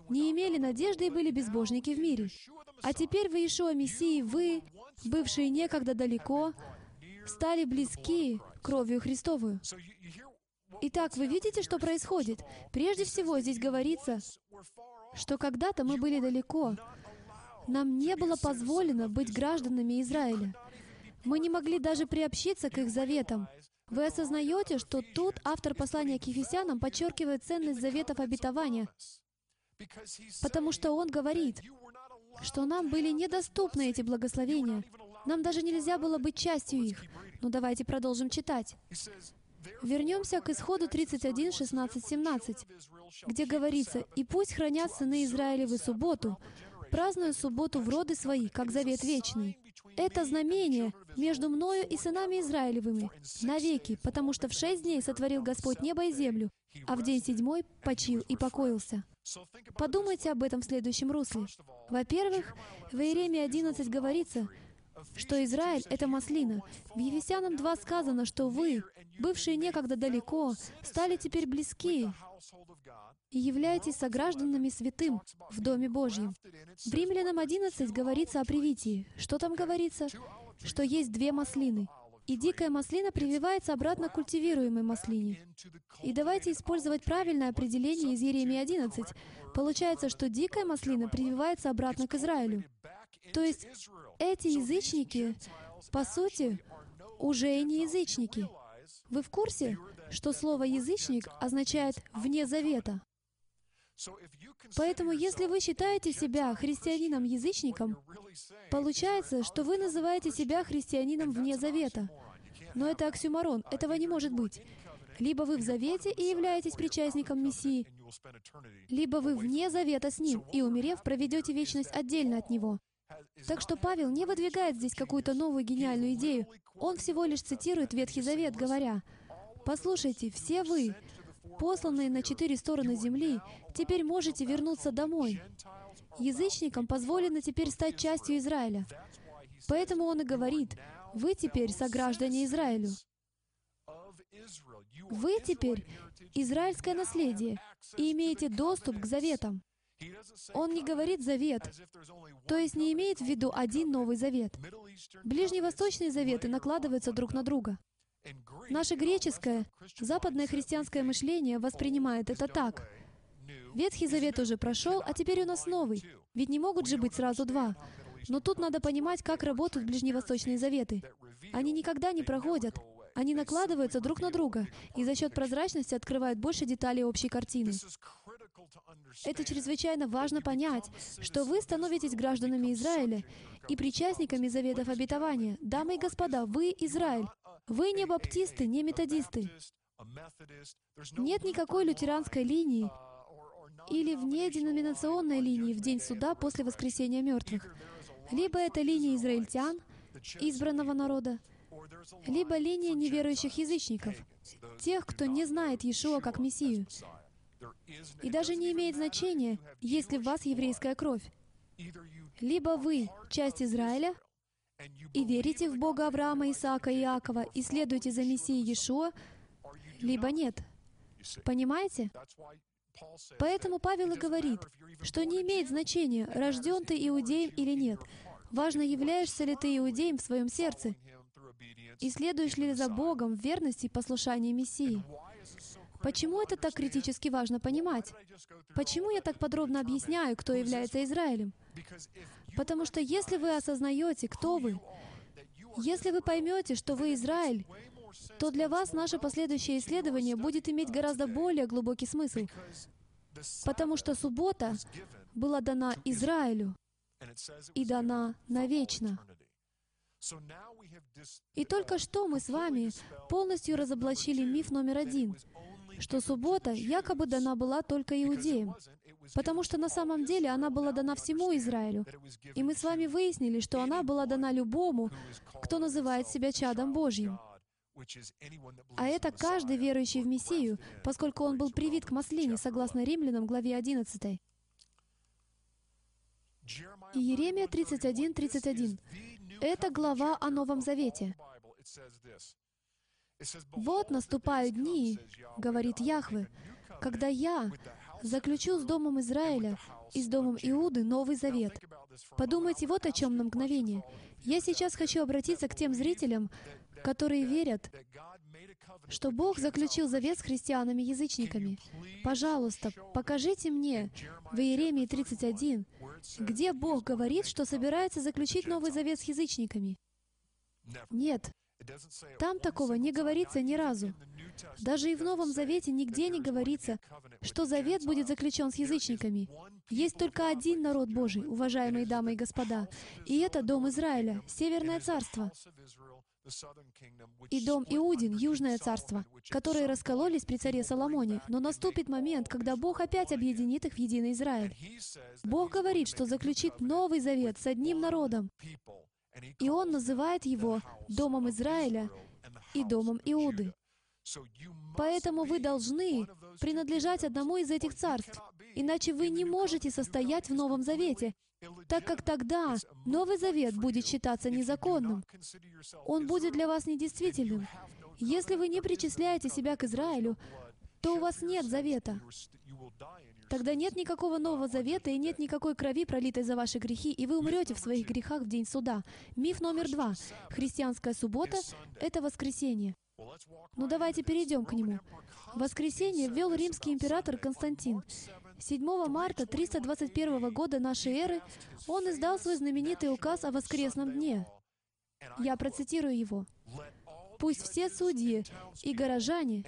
не имели надежды и были безбожники в мире. А теперь в Иешуа Мессии вы, бывшие некогда далеко, стали близки кровью Христовую. Итак, вы видите, что происходит? Прежде всего, здесь говорится, что когда-то мы были далеко. Нам не было позволено быть гражданами Израиля. Мы не могли даже приобщиться к их заветам. Вы осознаете, что тут автор послания к Ефесянам подчеркивает ценность заветов обетования, потому что он говорит, что нам были недоступны эти благословения. Нам даже нельзя было быть частью их. Но давайте продолжим читать. Вернемся к исходу 31, 16, 17, где говорится, «И пусть хранят сыны Израилевы субботу, празднуя субботу в роды свои, как завет вечный. Это знамение между мною и сынами Израилевыми навеки, потому что в шесть дней сотворил Господь небо и землю, а в день седьмой почил и покоился». Подумайте об этом в следующем русле. Во-первых, в Иеремии 11 говорится, что Израиль — это маслина. В Ефесянам 2 сказано, что вы, бывшие некогда далеко, стали теперь близки и являетесь согражданами святым в Доме Божьем. В Римлянам 11 говорится о привитии. Что там говорится? Что есть две маслины. И дикая маслина прививается обратно к культивируемой маслине. И давайте использовать правильное определение из Еремии 11. Получается, что дикая маслина прививается обратно к Израилю. То есть эти язычники, по сути, уже и не язычники. Вы в курсе, что слово «язычник» означает «вне завета»? Поэтому, если вы считаете себя христианином-язычником, получается, что вы называете себя христианином вне завета. Но это оксюмарон, этого не может быть. Либо вы в завете и являетесь причастником Мессии, либо вы вне завета с Ним и, умерев, проведете вечность отдельно от Него. Так что Павел не выдвигает здесь какую-то новую гениальную идею. Он всего лишь цитирует Ветхий Завет, говоря, «Послушайте, все вы, посланные на четыре стороны земли, теперь можете вернуться домой. Язычникам позволено теперь стать частью Израиля. Поэтому он и говорит, вы теперь сограждане Израилю. Вы теперь израильское наследие и имеете доступ к заветам. Он не говорит «завет», то есть не имеет в виду один Новый Завет. Ближневосточные заветы накладываются друг на друга. Наше греческое, западное христианское мышление воспринимает это так. Ветхий Завет уже прошел, а теперь у нас новый. Ведь не могут же быть сразу два. Но тут надо понимать, как работают ближневосточные заветы. Они никогда не проходят. Они накладываются друг на друга, и за счет прозрачности открывают больше деталей общей картины. Это чрезвычайно важно понять, что вы становитесь гражданами Израиля и причастниками заветов обетования. Дамы и господа, вы Израиль. Вы не баптисты, не методисты. Нет никакой лютеранской линии или внеденоминационной линии в день суда после воскресения мертвых. Либо это линия израильтян, избранного народа, либо линия неверующих язычников, тех, кто не знает Иешуа как Мессию. И даже не имеет значения, есть ли в вас еврейская кровь. Либо вы часть Израиля и верите в Бога Авраама, Исаака и Иакова и следуете за Мессией Иешуа, либо нет. Понимаете? Поэтому Павел и говорит, что не имеет значения, рожден ты иудеем или нет. Важно, являешься ли ты иудеем в своем сердце, и следуешь ли за Богом в верности и послушании Мессии. Почему это так критически важно понимать? Почему я так подробно объясняю, кто является Израилем? Потому что если вы осознаете, кто вы, если вы поймете, что вы Израиль, то для вас наше последующее исследование будет иметь гораздо более глубокий смысл. Потому что суббота была дана Израилю и дана навечно. И только что мы с вами полностью разоблачили миф номер один, что суббота якобы дана была только иудеям, потому что на самом деле она была дана всему Израилю. И мы с вами выяснили, что она была дана любому, кто называет себя чадом Божьим. А это каждый верующий в Мессию, поскольку он был привит к маслине, согласно Римлянам, главе 11. Иеремия 31, 31. Это глава о Новом Завете. «Вот наступают дни, — говорит Яхве, — когда я заключу с Домом Израиля и с Домом Иуды Новый Завет. Подумайте вот о чем на мгновение. Я сейчас хочу обратиться к тем зрителям, которые верят, что Бог заключил завет с христианами-язычниками. Пожалуйста, покажите мне в Иеремии 31, где Бог говорит, что собирается заключить Новый Завет с язычниками. Нет, там такого не говорится ни разу. Даже и в Новом Завете нигде не говорится, что завет будет заключен с язычниками. Есть только один народ Божий, уважаемые дамы и господа, и это Дом Израиля, Северное Царство и дом Иудин, Южное царство, которые раскололись при царе Соломоне. Но наступит момент, когда Бог опять объединит их в единый Израиль. Бог говорит, что заключит новый завет с одним народом, и Он называет его Домом Израиля и Домом Иуды. Поэтому вы должны принадлежать одному из этих царств, иначе вы не можете состоять в Новом Завете, так как тогда Новый Завет будет считаться незаконным. Он будет для вас недействительным. Если вы не причисляете себя к Израилю, то у вас нет завета. Тогда нет никакого Нового Завета и нет никакой крови, пролитой за ваши грехи, и вы умрете в своих грехах в день суда. Миф номер два. Христианская суббота — это воскресенье. Ну давайте перейдем к нему. Воскресенье ввел римский император Константин. 7 марта 321 года нашей эры он издал свой знаменитый указ о воскресном дне. Я процитирую его. «Пусть все судьи и горожане,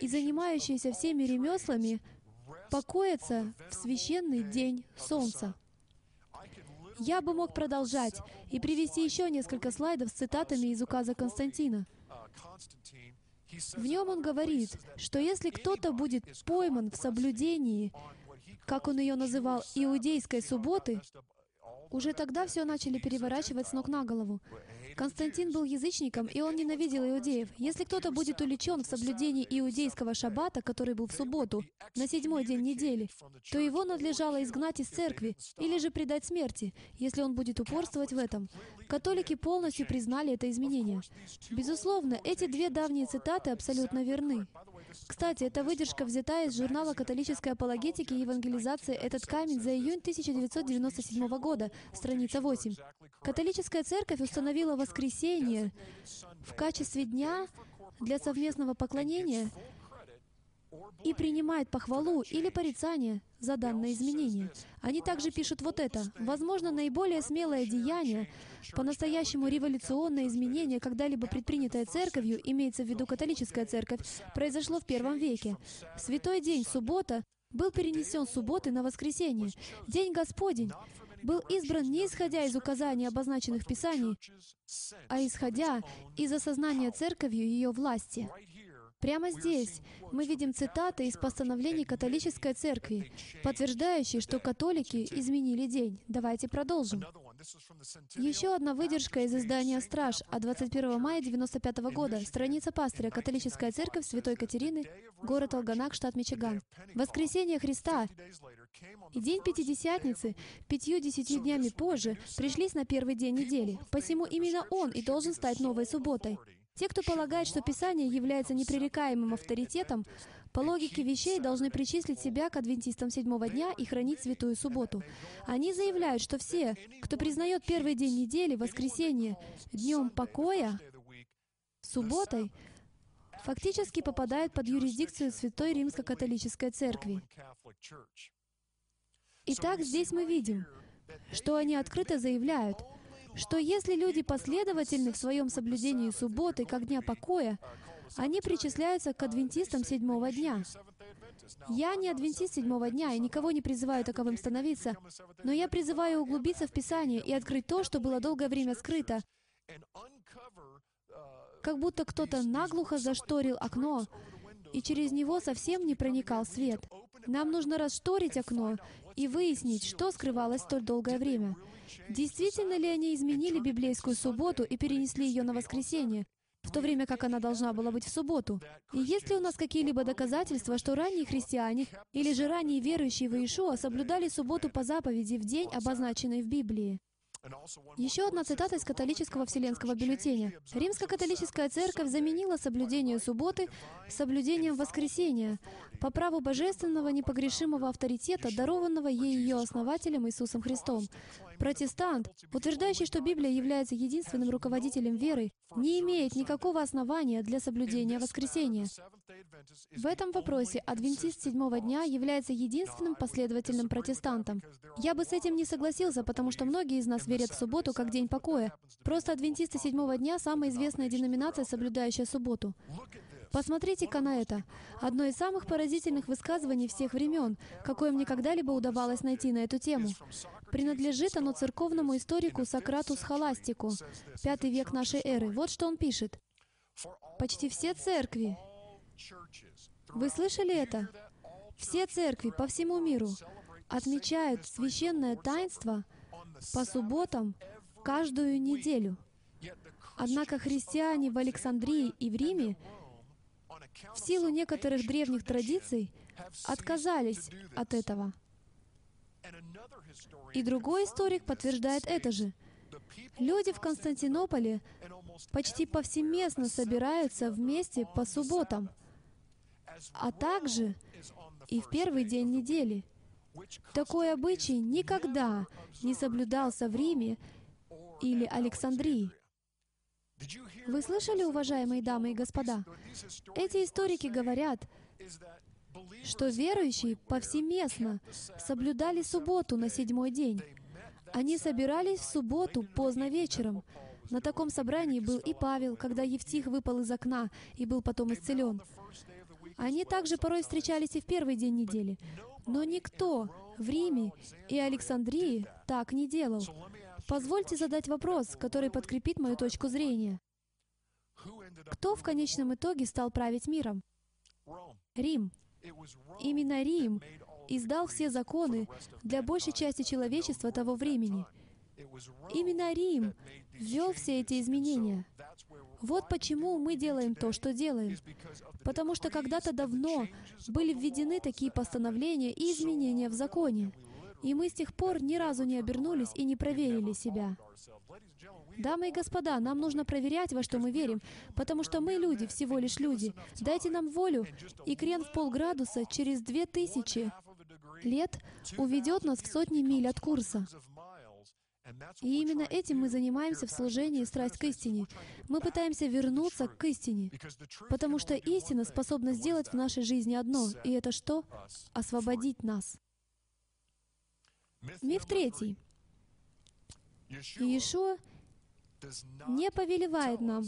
и занимающиеся всеми ремеслами, покоятся в священный день солнца». Я бы мог продолжать и привести еще несколько слайдов с цитатами из указа Константина. В нем он говорит, что если кто-то будет пойман в соблюдении, как он ее называл, иудейской субботы, уже тогда все начали переворачивать с ног на голову. Константин был язычником, и он ненавидел иудеев. Если кто-то будет увлечен в соблюдении иудейского шаббата, который был в субботу, на седьмой день недели, то его надлежало изгнать из церкви или же предать смерти, если он будет упорствовать в этом. Католики полностью признали это изменение. Безусловно, эти две давние цитаты абсолютно верны. Кстати, эта выдержка взята из журнала католической апологетики и евангелизации «Этот камень» за июнь 1997 года, страница 8. Католическая церковь установила воскресенье в качестве дня для совместного поклонения и принимает похвалу или порицание за данное изменение. Они также пишут вот это. Возможно, наиболее смелое деяние, по-настоящему революционное изменение, когда-либо предпринятое церковью, имеется в виду католическая церковь, произошло в первом веке. Святой день, суббота, был перенесен с субботы на воскресенье. День Господень был избран не исходя из указаний, обозначенных в Писании, а исходя из осознания церковью ее власти. Прямо здесь мы видим цитаты из постановлений католической церкви, подтверждающие, что католики изменили день. Давайте продолжим. Еще одна выдержка из издания «Страж» от 21 мая 1995 года, страница пастыря «Католическая церковь Святой Катерины», город Алганак, штат Мичиган. «Воскресение Христа и день Пятидесятницы, пятью-десятью днями позже, пришлись на первый день недели. Посему именно он и должен стать новой субботой. Те, кто полагает, что Писание является непререкаемым авторитетом, по логике вещей должны причислить себя к адвентистам седьмого дня и хранить святую субботу. Они заявляют, что все, кто признает первый день недели, воскресенье, днем покоя, субботой, фактически попадают под юрисдикцию Святой Римско-католической Церкви. Итак, здесь мы видим, что они открыто заявляют — что если люди последовательны в своем соблюдении субботы как дня покоя, они причисляются к адвентистам седьмого дня. Я не адвентист седьмого дня и никого не призываю таковым становиться, но я призываю углубиться в Писание и открыть то, что было долгое время скрыто, как будто кто-то наглухо зашторил окно, и через него совсем не проникал свет. Нам нужно расшторить окно и выяснить, что скрывалось столь долгое время. Действительно ли они изменили библейскую субботу и перенесли ее на воскресенье, в то время как она должна была быть в субботу? И есть ли у нас какие-либо доказательства, что ранние христиане или же ранние верующие в Иешуа соблюдали субботу по заповеди в день, обозначенный в Библии? Еще одна цитата из католического вселенского бюллетеня. Римско-католическая церковь заменила соблюдение субботы соблюдением воскресения по праву божественного непогрешимого авторитета, дарованного ей ее основателем Иисусом Христом. Протестант, утверждающий, что Библия является единственным руководителем веры, не имеет никакого основания для соблюдения воскресения. В этом вопросе адвентист седьмого дня является единственным последовательным протестантом. Я бы с этим не согласился, потому что многие из нас верят в субботу как день покоя. Просто адвентисты седьмого дня — самая известная деноминация, соблюдающая субботу. Посмотрите-ка на это. Одно из самых поразительных высказываний всех времен, какое мне когда-либо удавалось найти на эту тему. Принадлежит оно церковному историку Сократу Схоластику, пятый век нашей эры. Вот что он пишет. Почти все церкви. Вы слышали это? Все церкви по всему миру отмечают священное таинство по субботам каждую неделю. Однако христиане в Александрии и в Риме в силу некоторых древних традиций отказались от этого. И другой историк подтверждает это же. Люди в Константинополе почти повсеместно собираются вместе по субботам, а также и в первый день недели. Такой обычай никогда не соблюдался в Риме или Александрии. Вы слышали, уважаемые дамы и господа? Эти историки говорят, что верующие повсеместно соблюдали субботу на седьмой день. Они собирались в субботу поздно вечером. На таком собрании был и Павел, когда Евтих выпал из окна и был потом исцелен. Они также порой встречались и в первый день недели. Но никто в Риме и Александрии так не делал. Позвольте задать вопрос, который подкрепит мою точку зрения. Кто в конечном итоге стал править миром? Рим. Именно Рим издал все законы для большей части человечества того времени. Именно Рим ввел все эти изменения. Вот почему мы делаем то, что делаем. Потому что когда-то давно были введены такие постановления и изменения в законе. И мы с тех пор ни разу не обернулись и не проверили себя. Дамы и господа, нам нужно проверять, во что мы верим, потому что мы люди, всего лишь люди. Дайте нам волю, и крен в полградуса через две тысячи лет уведет нас в сотни миль от курса. И именно этим мы занимаемся в служении «Страсть к истине». Мы пытаемся вернуться к истине, потому что истина способна сделать в нашей жизни одно, и это что? Освободить нас. Миф третий. Иешуа не повелевает нам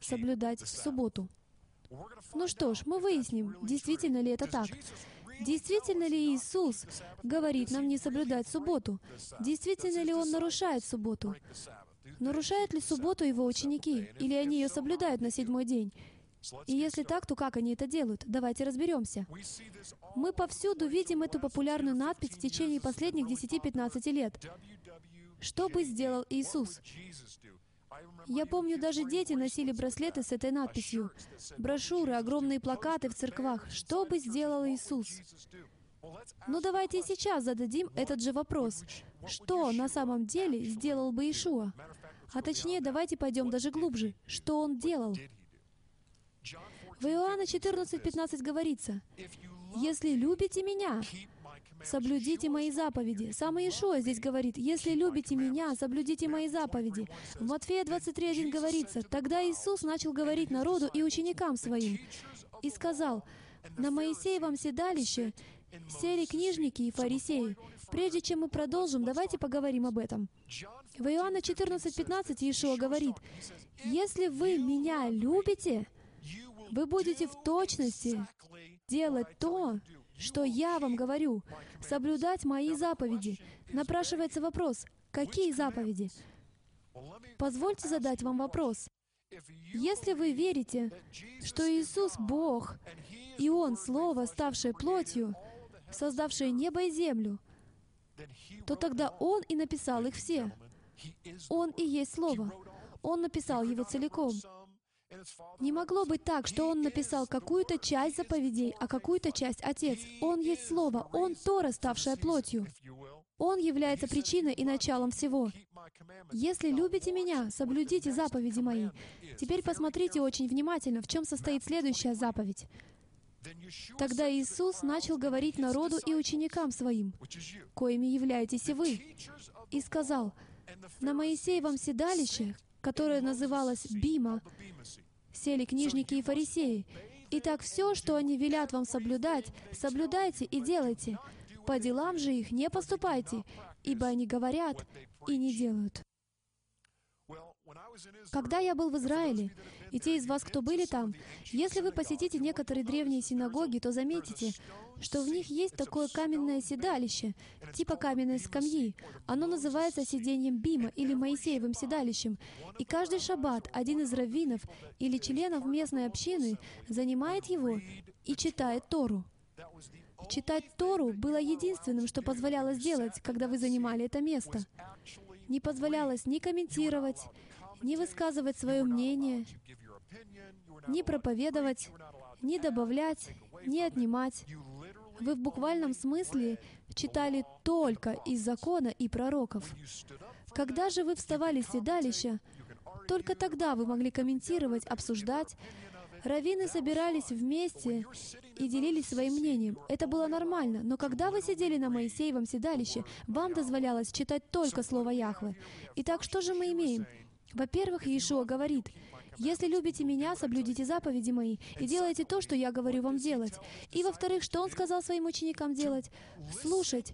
соблюдать субботу. Ну что ж, мы выясним, действительно ли это так. Действительно ли Иисус говорит нам не соблюдать субботу? Действительно ли Он нарушает субботу? Нарушают ли субботу Его ученики? Или они ее соблюдают на седьмой день? И если так, то как они это делают? Давайте разберемся. Мы повсюду видим эту популярную надпись в течение последних 10-15 лет. Что бы сделал Иисус? Я помню, даже дети носили браслеты с этой надписью. Брошюры, огромные плакаты в церквах. Что бы сделал Иисус? Ну давайте сейчас зададим этот же вопрос. Что на самом деле сделал бы Ишуа? А точнее, давайте пойдем даже глубже. Что Он делал? В Иоанна 14:15 говорится, «Если любите Меня, соблюдите мои заповеди». Сам Иешуа здесь говорит, «Если любите Меня, соблюдите мои заповеди». В Матфея 23.1 говорится, «Тогда Иисус начал говорить народу и ученикам Своим, и сказал, «На Моисеевом седалище сели книжники и фарисеи». Прежде чем мы продолжим, давайте поговорим об этом. В Иоанна 14.15 Иешуа говорит, «Если вы Меня любите, вы будете в точности делать то, что я вам говорю, соблюдать мои заповеди. Напрашивается вопрос, какие заповеди? Позвольте задать вам вопрос. Если вы верите, что Иисус — Бог, и Он — Слово, ставшее плотью, создавшее небо и землю, то тогда Он и написал их все. Он и есть Слово. Он написал его целиком. Не могло быть так, что он написал какую-то часть заповедей, а какую-то часть Отец. Он есть Слово, Он Тора, ставшая плотью. Он является причиной и началом всего. Если любите Меня, соблюдите заповеди Мои. Теперь посмотрите очень внимательно, в чем состоит следующая заповедь. Тогда Иисус начал говорить народу и ученикам Своим, коими являетесь и вы, и сказал, «На Моисеевом седалище, которое называлось Бима, сели книжники и фарисеи. Итак, все, что они велят вам соблюдать, соблюдайте и делайте. По делам же их не поступайте, ибо они говорят и не делают. Когда я был в Израиле, и те из вас, кто были там, если вы посетите некоторые древние синагоги, то заметите, что в них есть такое каменное седалище, типа каменной скамьи. Оно называется сиденьем Бима или Моисеевым седалищем. И каждый шаббат один из раввинов или членов местной общины занимает его и читает Тору. Читать Тору было единственным, что позволяло сделать, когда вы занимали это место. Не позволялось ни комментировать, ни высказывать свое мнение, ни проповедовать, ни добавлять, ни отнимать. Вы в буквальном смысле читали только из закона и пророков. Когда же вы вставали с седалища, только тогда вы могли комментировать, обсуждать. Раввины собирались вместе и делились своим мнением. Это было нормально, но когда вы сидели на Моисеевом седалище, вам дозволялось читать только Слово Яхвы. Итак, что же мы имеем? Во-первых, Иешуа говорит, «Если любите Меня, соблюдите заповеди Мои и делайте то, что Я говорю вам делать». И во-вторых, что Он сказал своим ученикам делать? Слушать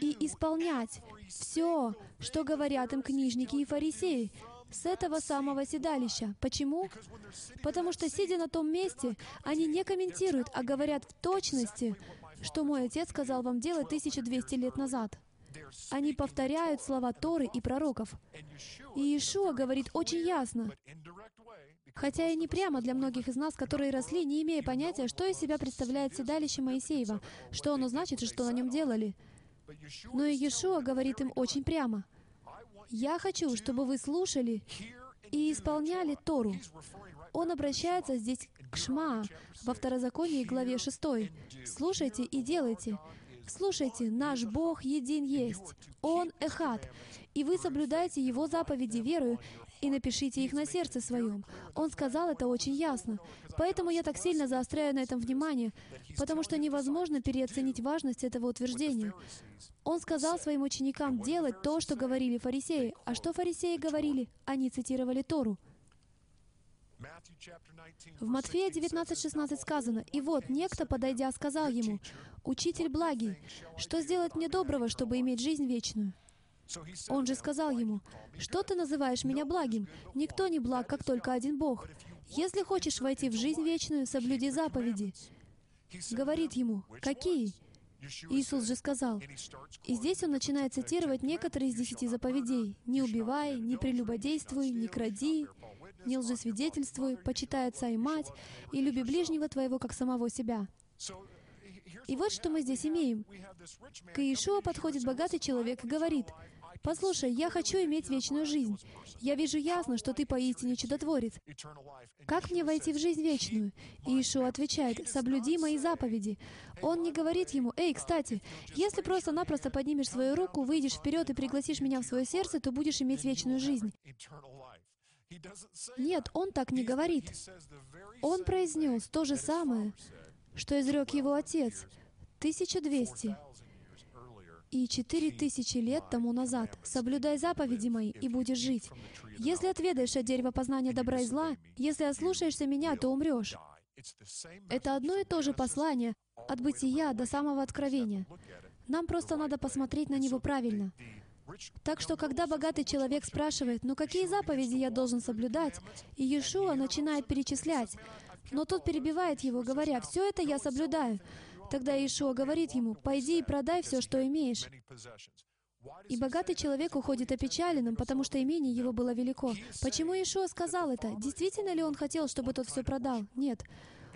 и исполнять все, что говорят им книжники и фарисеи, с этого самого седалища. Почему? Потому что, сидя на том месте, они не комментируют, а говорят в точности, что мой отец сказал вам делать 1200 лет назад. Они повторяют слова Торы и пророков. И Иешуа говорит очень ясно, хотя и не прямо для многих из нас, которые росли, не имея понятия, что из себя представляет седалище Моисеева, что оно значит и что на нем делали. Но и Иешуа говорит им очень прямо. «Я хочу, чтобы вы слушали и исполняли Тору». Он обращается здесь к Шма во Второзаконии, главе 6. «Слушайте и делайте». Слушайте, наш Бог един есть. Он Эхад. И вы соблюдаете Его заповеди верою и напишите их на сердце своем. Он сказал это очень ясно. Поэтому я так сильно заостряю на этом внимание, потому что невозможно переоценить важность этого утверждения. Он сказал своим ученикам делать то, что говорили фарисеи. А что фарисеи говорили? Они цитировали Тору. В Матфея 19.16 сказано, «И вот некто, подойдя, сказал ему, «Учитель благий, что сделать мне доброго, чтобы иметь жизнь вечную?» Он же сказал ему, «Что ты называешь меня благим? Никто не благ, как только один Бог. Если хочешь войти в жизнь вечную, соблюди заповеди». Говорит ему, «Какие?» Иисус же сказал, и здесь он начинает цитировать некоторые из десяти заповедей. «Не убивай, не прелюбодействуй, не кради, не лжесвидетельствуй, почитай отца и мать, и люби ближнего твоего, как самого себя». И вот что мы здесь имеем. К Иешуа подходит богатый человек и говорит, «Послушай, я хочу иметь вечную жизнь. Я вижу ясно, что ты поистине чудотворец. Как мне войти в жизнь вечную?» И Иешуа отвечает, «Соблюди мои заповеди». Он не говорит ему, «Эй, кстати, если просто-напросто поднимешь свою руку, выйдешь вперед и пригласишь меня в свое сердце, то будешь иметь вечную жизнь». Нет, он так не говорит. Он произнес то же самое, что изрек его отец 1200 и четыре тысячи лет тому назад. «Соблюдай заповеди мои, и будешь жить. Если отведаешь от дерева познания добра и зла, если ослушаешься меня, то умрешь». Это одно и то же послание от бытия до самого откровения. Нам просто надо посмотреть на него правильно. Так что, когда богатый человек спрашивает, «Ну какие заповеди я должен соблюдать?», и Иешуа начинает перечислять, но тот перебивает его, говоря, «Все это я соблюдаю». Тогда Иешуа говорит ему, «Пойди и продай все, что имеешь». И богатый человек уходит опечаленным, потому что имение его было велико. Почему Иешуа сказал это? Действительно ли он хотел, чтобы тот все продал? Нет.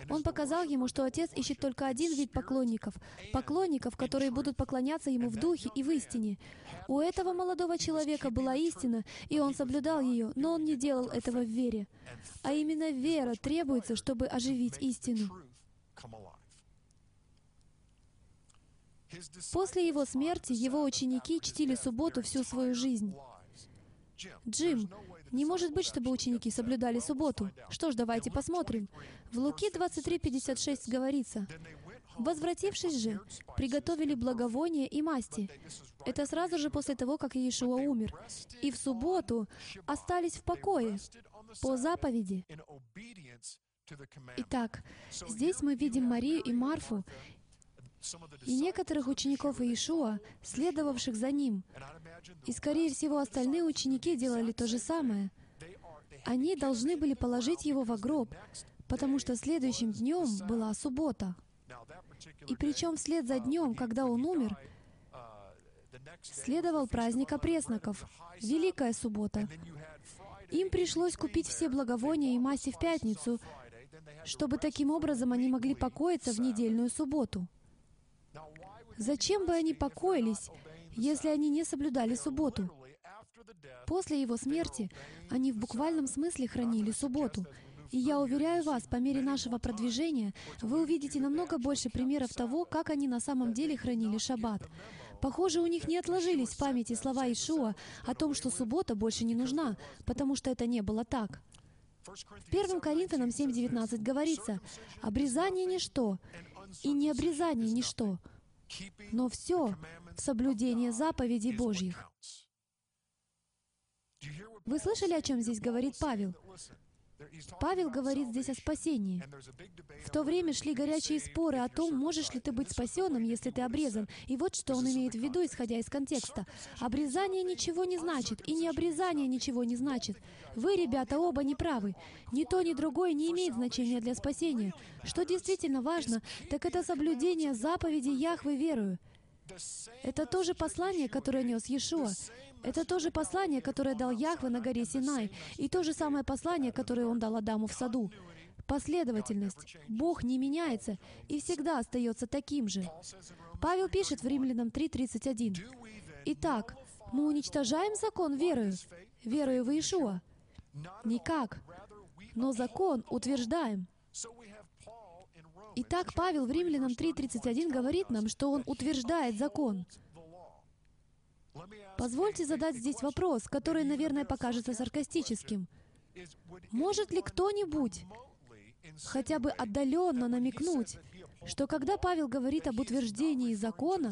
Он показал ему, что Отец ищет только один вид поклонников. Поклонников, которые будут поклоняться Ему в духе и в истине. У этого молодого человека была истина, и он соблюдал ее, но он не делал этого в вере. А именно вера требуется, чтобы оживить истину. После его смерти его ученики чтили субботу всю свою жизнь. Джим, не может быть, чтобы ученики соблюдали субботу. Что ж, давайте посмотрим. В Луки 23.56 говорится, «Возвратившись же, приготовили благовоние и масти». Это сразу же после того, как Иешуа умер. «И в субботу остались в покое по заповеди». Итак, здесь мы видим Марию и Марфу, и некоторых учеников Иешуа, следовавших за ним. И, скорее всего, остальные ученики делали то же самое. Они должны были положить его в гроб, потому что следующим днем была суббота. И причем вслед за днем, когда он умер, следовал праздник опресноков, Великая суббота. Им пришлось купить все благовония и масти в пятницу, чтобы таким образом они могли покоиться в недельную субботу. Зачем бы они покоились, если они не соблюдали субботу? После его смерти они в буквальном смысле хранили субботу. И я уверяю вас, по мере нашего продвижения вы увидите намного больше примеров того, как они на самом деле хранили шаббат. Похоже, у них не отложились в памяти слова Ишуа о том, что суббота больше не нужна, потому что это не было так. В 1 Коринфянам 7.19 говорится, «Обрезание — ничто, и не обрезание — ничто, но все в соблюдение заповедей Божьих. Вы слышали, о чем здесь говорит Павел? Павел говорит здесь о спасении. В то время шли горячие споры о том, можешь ли ты быть спасенным, если ты обрезан. И вот что он имеет в виду, исходя из контекста. Обрезание ничего не значит, и не обрезание ничего не значит. Вы, ребята, оба не правы. Ни то, ни другое не имеет значения для спасения. Что действительно важно, так это соблюдение заповедей Яхвы верую. Это то же послание, которое нес Иешуа. Это то же послание, которое дал Яхве на горе Синай, и то же самое послание, которое он дал Адаму в саду. Последовательность. Бог не меняется и всегда остается таким же. Павел пишет в Римлянам 3.31. Итак, мы уничтожаем закон верою, верою в Иешуа? Никак. Но закон утверждаем. Итак, Павел в Римлянам 3.31 говорит нам, что он утверждает закон. Позвольте задать здесь вопрос, который, наверное, покажется саркастическим. Может ли кто-нибудь хотя бы отдаленно намекнуть, что когда Павел говорит об утверждении закона,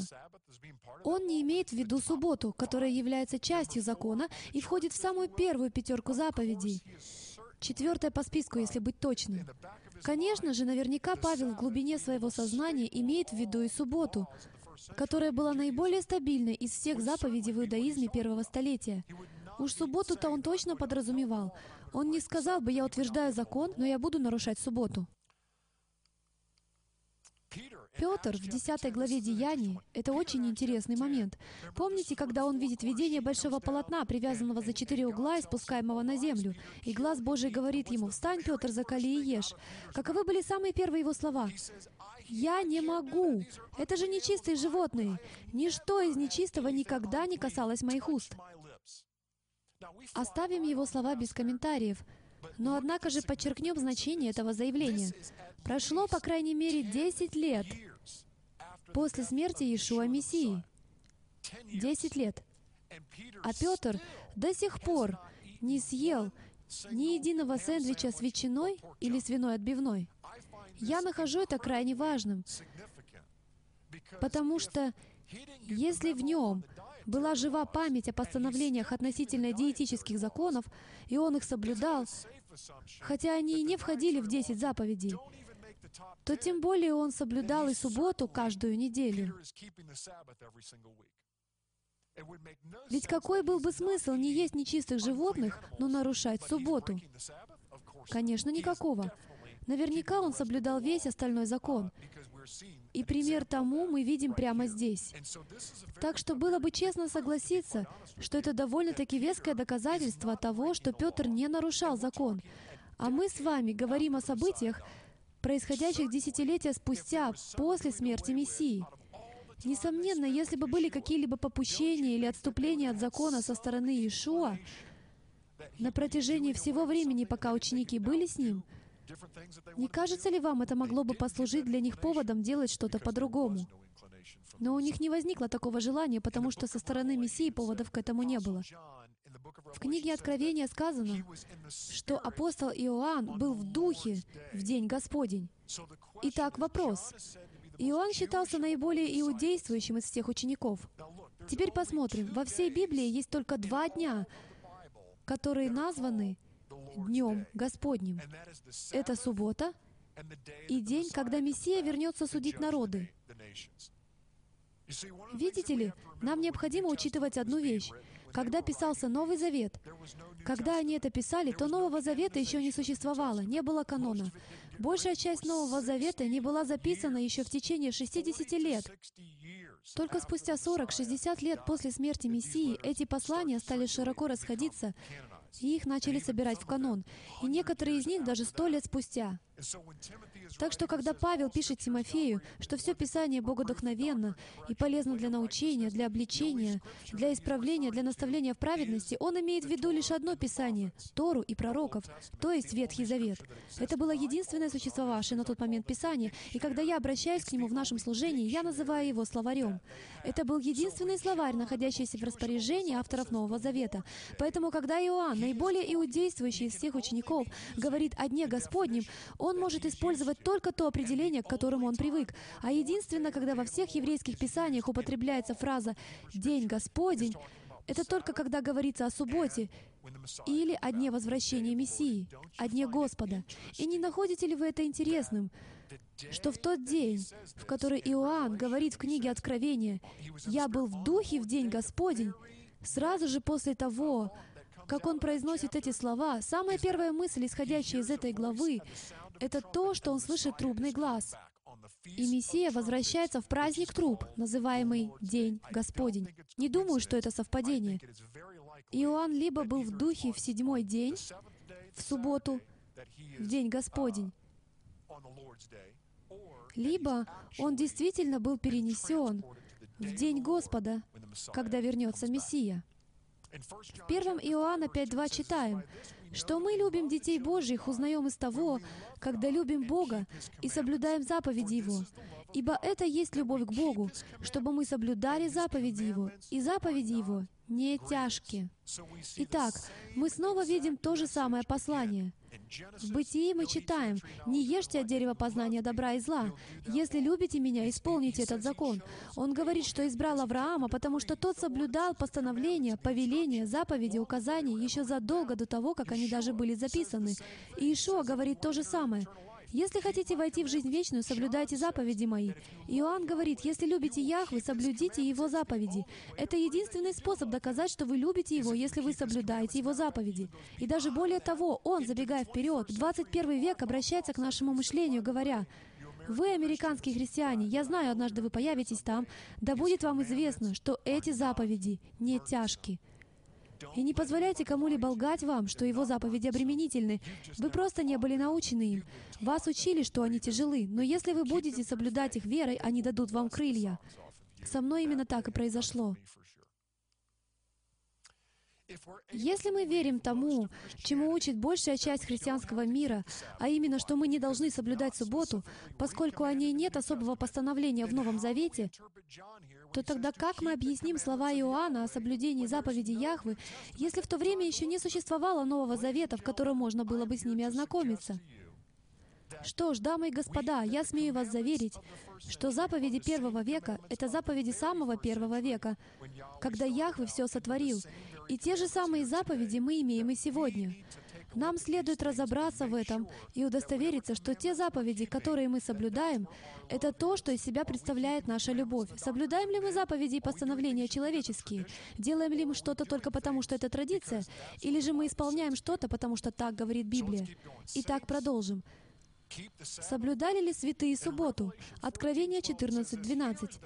он не имеет в виду субботу, которая является частью закона и входит в самую первую пятерку заповедей. Четвертая по списку, если быть точным. Конечно же, наверняка Павел в глубине своего сознания имеет в виду и субботу, которая была наиболее стабильной из всех заповедей в иудаизме первого столетия. Уж субботу-то он точно подразумевал. Он не сказал бы, я утверждаю закон, но я буду нарушать субботу. Петр в 10 главе Деяний — это очень интересный момент. Помните, когда он видит видение большого полотна, привязанного за четыре угла и спускаемого на землю, и глаз Божий говорит ему, «Встань, Петр, закали и ешь». Каковы были самые первые его слова? «Я не могу! Это же нечистые животные! Ничто из нечистого никогда не касалось моих уст!» Оставим его слова без комментариев, но однако же подчеркнем значение этого заявления. Прошло, по крайней мере, 10 лет после смерти Иешуа Мессии. 10 лет. А Петр до сих пор не съел ни единого сэндвича с ветчиной или свиной отбивной. Я нахожу это крайне важным, потому что если в нем была жива память о постановлениях относительно диетических законов, и он их соблюдал, хотя они и не входили в десять заповедей, то тем более он соблюдал и субботу каждую неделю. Ведь какой был бы смысл не есть нечистых животных, но нарушать субботу? Конечно, никакого. Наверняка он соблюдал весь остальной закон. И пример тому мы видим прямо здесь. Так что было бы честно согласиться, что это довольно-таки веское доказательство того, что Петр не нарушал закон. А мы с вами говорим о событиях, происходящих десятилетия спустя, после смерти Мессии. Несомненно, если бы были какие-либо попущения или отступления от закона со стороны Иешуа, на протяжении всего времени, пока ученики были с ним, не кажется ли вам, это могло бы послужить для них поводом делать что-то по-другому? Но у них не возникло такого желания, потому что со стороны Мессии поводов к этому не было. В книге Откровения сказано, что апостол Иоанн был в духе в день Господень. Итак, вопрос. Иоанн считался наиболее иудействующим из всех учеников. Теперь посмотрим. Во всей Библии есть только два дня, которые названы Днем Господним. Это суббота и день, когда Мессия вернется судить народы. Видите ли, нам необходимо учитывать одну вещь. Когда писался Новый Завет, когда они это писали, то Нового Завета еще не существовало, не было канона. Большая часть Нового Завета не была записана еще в течение 60 лет. Только спустя 40-60 лет после смерти Мессии эти послания стали широко расходиться и их начали собирать в канон, и некоторые из них даже сто лет спустя. Так что, когда Павел пишет Тимофею, что все Писание богодухновенно и полезно для научения, для обличения, для исправления, для наставления в праведности, он имеет в виду лишь одно Писание — Тору и пророков, то есть Ветхий Завет. Это было единственное существовавшее на тот момент Писание, и когда я обращаюсь к нему в нашем служении, я называю его словарем. Это был единственный словарь, находящийся в распоряжении авторов Нового Завета. Поэтому, когда Иоанн, наиболее иудействующий из всех учеников, говорит о Дне Господнем, он может использовать только то определение, к которому он привык. А единственное, когда во всех еврейских писаниях употребляется фраза «День Господень», это только когда говорится о субботе или о дне возвращения Мессии, о дне Господа. И не находите ли вы это интересным, что в тот день, в который Иоанн говорит в книге Откровения, «Я был в духе в день Господень», сразу же после того, как он произносит эти слова, самая первая мысль, исходящая из этой главы, это то, что он слышит трубный глаз. И Мессия возвращается в праздник труб, называемый День Господень. Не думаю, что это совпадение. Иоанн либо был в духе в седьмой день, в субботу, в День Господень, либо он действительно был перенесен в день Господа, когда вернется Мессия. В 1 Иоанна 5.2 читаем, что мы любим детей Божьих, узнаем из того, когда любим Бога и соблюдаем заповеди Его. Ибо это есть любовь к Богу, чтобы мы соблюдали заповеди Его, и заповеди Его не тяжкие. Итак, мы снова видим то же самое послание — в Бытии мы читаем, «Не ешьте от дерева познания добра и зла. Если любите Меня, исполните этот закон». Он говорит, что избрал Авраама, потому что тот соблюдал постановления, повеления, заповеди, указания еще задолго до того, как они даже были записаны. И Ишуа говорит то же самое. Если хотите войти в жизнь вечную, соблюдайте заповеди мои. Иоанн говорит, если любите Яхвы, соблюдите Его заповеди. Это единственный способ доказать, что вы любите Его, если вы соблюдаете Его заповеди. И даже более того, Он, забегая вперед, в 21 век обращается к нашему мышлению, говоря, вы, американские христиане, я знаю, однажды вы появитесь там, да будет вам известно, что эти заповеди не тяжкие. И не позволяйте кому-либо лгать вам, что его заповеди обременительны. Вы просто не были научены им. Вас учили, что они тяжелы, но если вы будете соблюдать их верой, они дадут вам крылья. Со мной именно так и произошло. Если мы верим тому, чему учит большая часть христианского мира, а именно, что мы не должны соблюдать субботу, поскольку о ней нет особого постановления в Новом Завете, то тогда как мы объясним слова Иоанна о соблюдении заповеди Яхвы, если в то время еще не существовало Нового Завета, в котором можно было бы с ними ознакомиться? Что ж, дамы и господа, я смею вас заверить, что заповеди первого века — это заповеди самого первого века, когда Яхве все сотворил. И те же самые заповеди мы имеем и сегодня. Нам следует разобраться в этом и удостовериться, что те заповеди, которые мы соблюдаем, это то, что из себя представляет наша любовь. Соблюдаем ли мы заповеди и постановления человеческие? Делаем ли мы что-то только потому, что это традиция? Или же мы исполняем что-то, потому что так говорит Библия? Итак, продолжим. Соблюдали ли святые субботу? Откровение 14.12.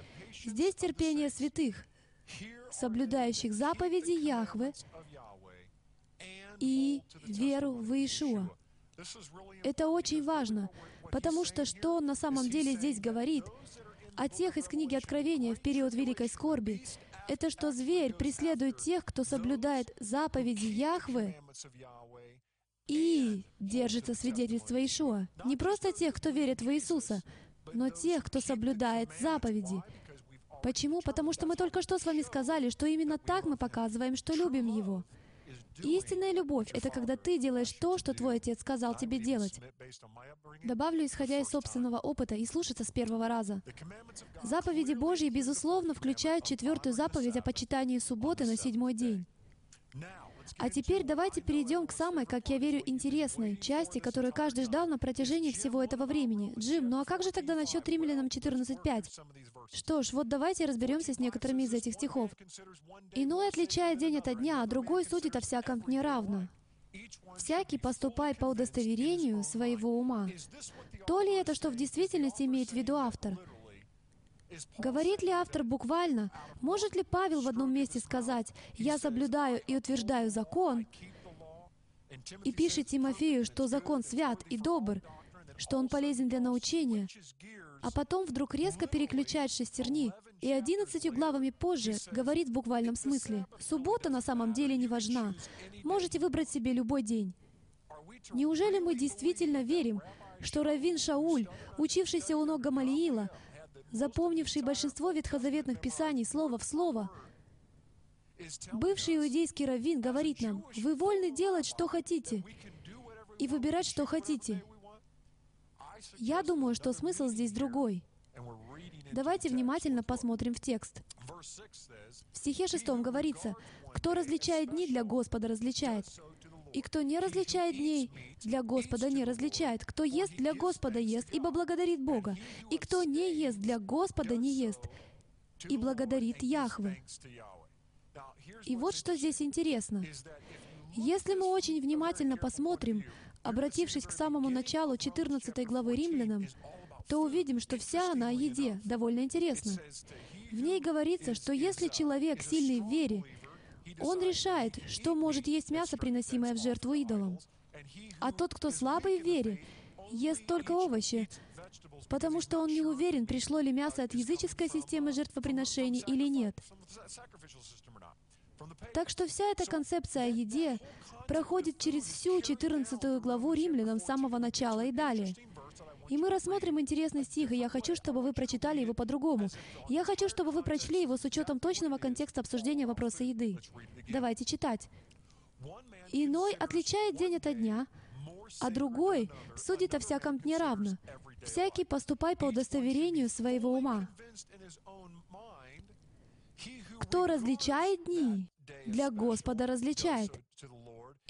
Здесь терпение святых, соблюдающих заповеди Яхвы и веру в Иешуа. Это очень важно, потому что что он на самом деле здесь говорит о тех из книги Откровения в период Великой Скорби, это что зверь преследует тех, кто соблюдает заповеди Яхвы и держится свидетельства Иешуа. Не просто тех, кто верит в Иисуса, но тех, кто соблюдает заповеди. Почему? Потому что мы только что с вами сказали, что именно так мы показываем, что любим Его. Истинная любовь — это когда ты делаешь то, что твой отец сказал тебе делать. Добавлю, исходя из собственного опыта, и слушаться с первого раза. Заповеди Божьи, безусловно, включают четвертую заповедь о почитании субботы на седьмой день. А теперь давайте перейдем к самой, как я верю, интересной части, которую каждый ждал на протяжении всего этого времени. Джим, ну а как же тогда насчет Римлянам 14.5? Что ж, вот давайте разберемся с некоторыми из этих стихов. «Иной отличает день от дня, а другой судит о всяком неравно. Всякий поступай по удостоверению своего ума». То ли это, что в действительности имеет в виду автор? Говорит ли автор буквально? Может ли Павел в одном месте сказать «Я соблюдаю и утверждаю закон», и пишет Тимофею, что закон свят и добр, что он полезен для научения, а потом вдруг резко переключает шестерни и одиннадцатью главами позже говорит в буквальном смысле, «Суббота на самом деле не важна. Можете выбрать себе любой день». Неужели мы действительно верим, что Равин Шауль, учившийся у ног Гамалиила, запомнивший большинство ветхозаветных писаний слово в слово, бывший иудейский раввин говорит нам, «Вы вольны делать, что хотите, и выбирать, что хотите». Я думаю, что смысл здесь другой. Давайте внимательно посмотрим в текст. В стихе шестом говорится, «Кто различает дни для Господа, различает, и кто не различает дней, для Господа не различает. Кто ест, для Господа ест, ибо благодарит Бога. И кто не ест, для Господа не ест, и благодарит Яхве. И вот что здесь интересно. Если мы очень внимательно посмотрим, обратившись к самому началу 14 главы Римлянам, то увидим, что вся она о еде довольно интересна. В ней говорится, что если человек сильный в вере, он решает, что может есть мясо, приносимое в жертву идолам. А тот, кто слабый в вере, ест только овощи, потому что он не уверен, пришло ли мясо от языческой системы жертвоприношений или нет. Так что вся эта концепция о еде проходит через всю 14 главу Римлянам с самого начала и далее. И мы рассмотрим интересный стих, и я хочу, чтобы вы прочитали его по-другому. Я хочу, чтобы вы прочли его с учетом точного контекста обсуждения вопроса еды. Давайте читать. «Иной отличает день от дня, а другой судит о всяком дне равно. Всякий поступай по удостоверению своего ума. Кто различает дни, для Господа различает.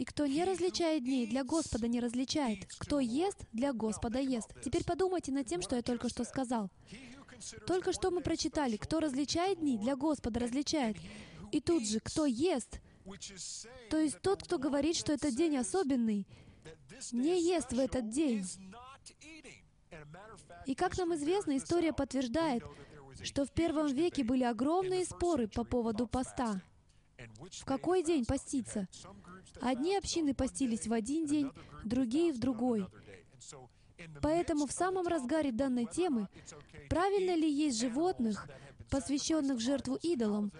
И кто не различает дней, для Господа не различает. Кто ест, для Господа ест. Теперь подумайте над тем, что я только что сказал. Только что мы прочитали, кто различает дни, для Господа различает. И тут же, кто ест, то есть тот, кто говорит, что этот день особенный, не ест в этот день. И как нам известно, история подтверждает, что в первом веке были огромные споры по поводу поста. В какой день поститься? Одни общины постились в один день, другие — в другой. Поэтому в самом разгаре данной темы, правильно ли есть животных, посвященных жертву идолам,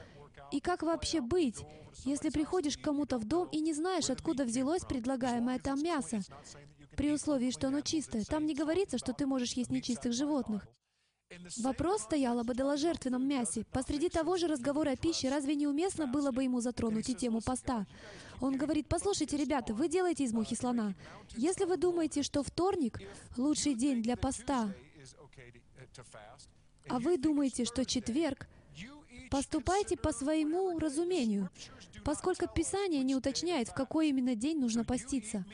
и как вообще быть, если приходишь к кому-то в дом и не знаешь, откуда взялось предлагаемое там мясо, при условии, что оно чистое. Там не говорится, что ты можешь есть нечистых животных. Вопрос стоял об идоложертвенном мясе. Посреди того же разговора о пище разве неуместно было бы ему затронуть и тему поста? Он говорит, послушайте, ребята, вы делаете из мухи слона. Если вы думаете, что вторник — лучший день для поста, а вы думаете, что четверг Поступайте по своему разумению, поскольку Писание не уточняет, в какой именно день нужно поститься.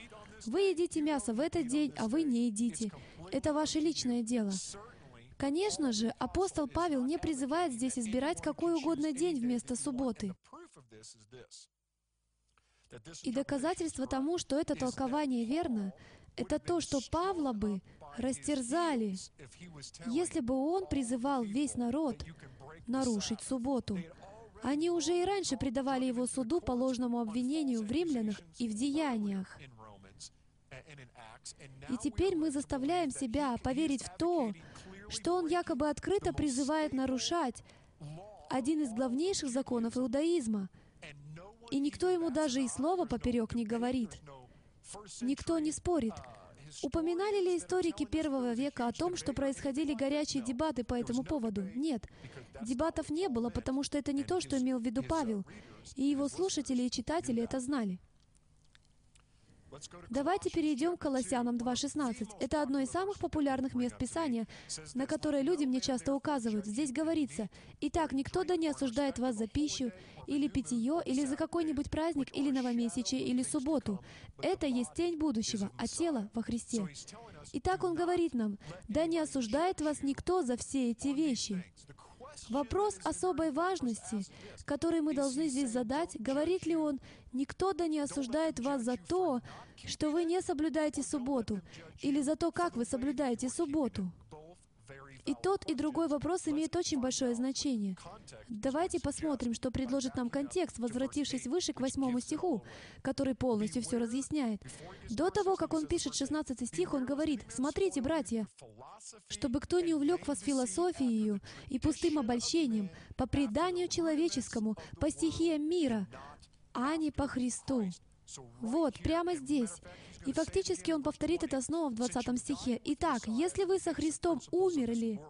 Вы едите мясо в этот день, а вы не едите. Это ваше личное дело. Конечно же, апостол Павел не призывает здесь избирать какой угодно день вместо субботы. И доказательство тому, что это толкование верно, это то, что Павла бы растерзали, если бы он призывал весь народ нарушить субботу. Они уже и раньше предавали его суду по ложному обвинению в римлянах и в деяниях. И теперь мы заставляем себя поверить в то, что он якобы открыто призывает нарушать один из главнейших законов иудаизма. И никто ему даже и слова поперек не говорит. Никто не спорит. Упоминали ли историки первого века о том, что происходили горячие дебаты по этому поводу? Нет. Дебатов не было, потому что это не то, что имел в виду Павел. И его слушатели и читатели это знали. Давайте перейдем к Колоссянам 2.16. Это одно из самых популярных мест Писания, на которое люди мне часто указывают. Здесь говорится, «Итак, никто да не осуждает вас за пищу, или питье, или за какой-нибудь праздник, или новомесячие, или субботу. Это есть тень будущего, а тело во Христе». Итак, он говорит нам, «Да не осуждает вас никто за все эти вещи». Вопрос особой важности, который мы должны здесь задать, говорит ли он, «Никто да не осуждает вас за то, что вы не соблюдаете субботу, или за то, как вы соблюдаете субботу». И тот, и другой вопрос имеет очень большое значение. Давайте посмотрим, что предложит нам контекст, возвратившись выше к восьмому стиху, который полностью все разъясняет. До того, как он пишет 16 стих, он говорит, «Смотрите, братья, чтобы кто не увлек вас философией и пустым обольщением, по преданию человеческому, по стихиям мира, а не по Христу». Вот, прямо здесь. И фактически он повторит это снова в 20 стихе. «Итак, если вы со Христом умерли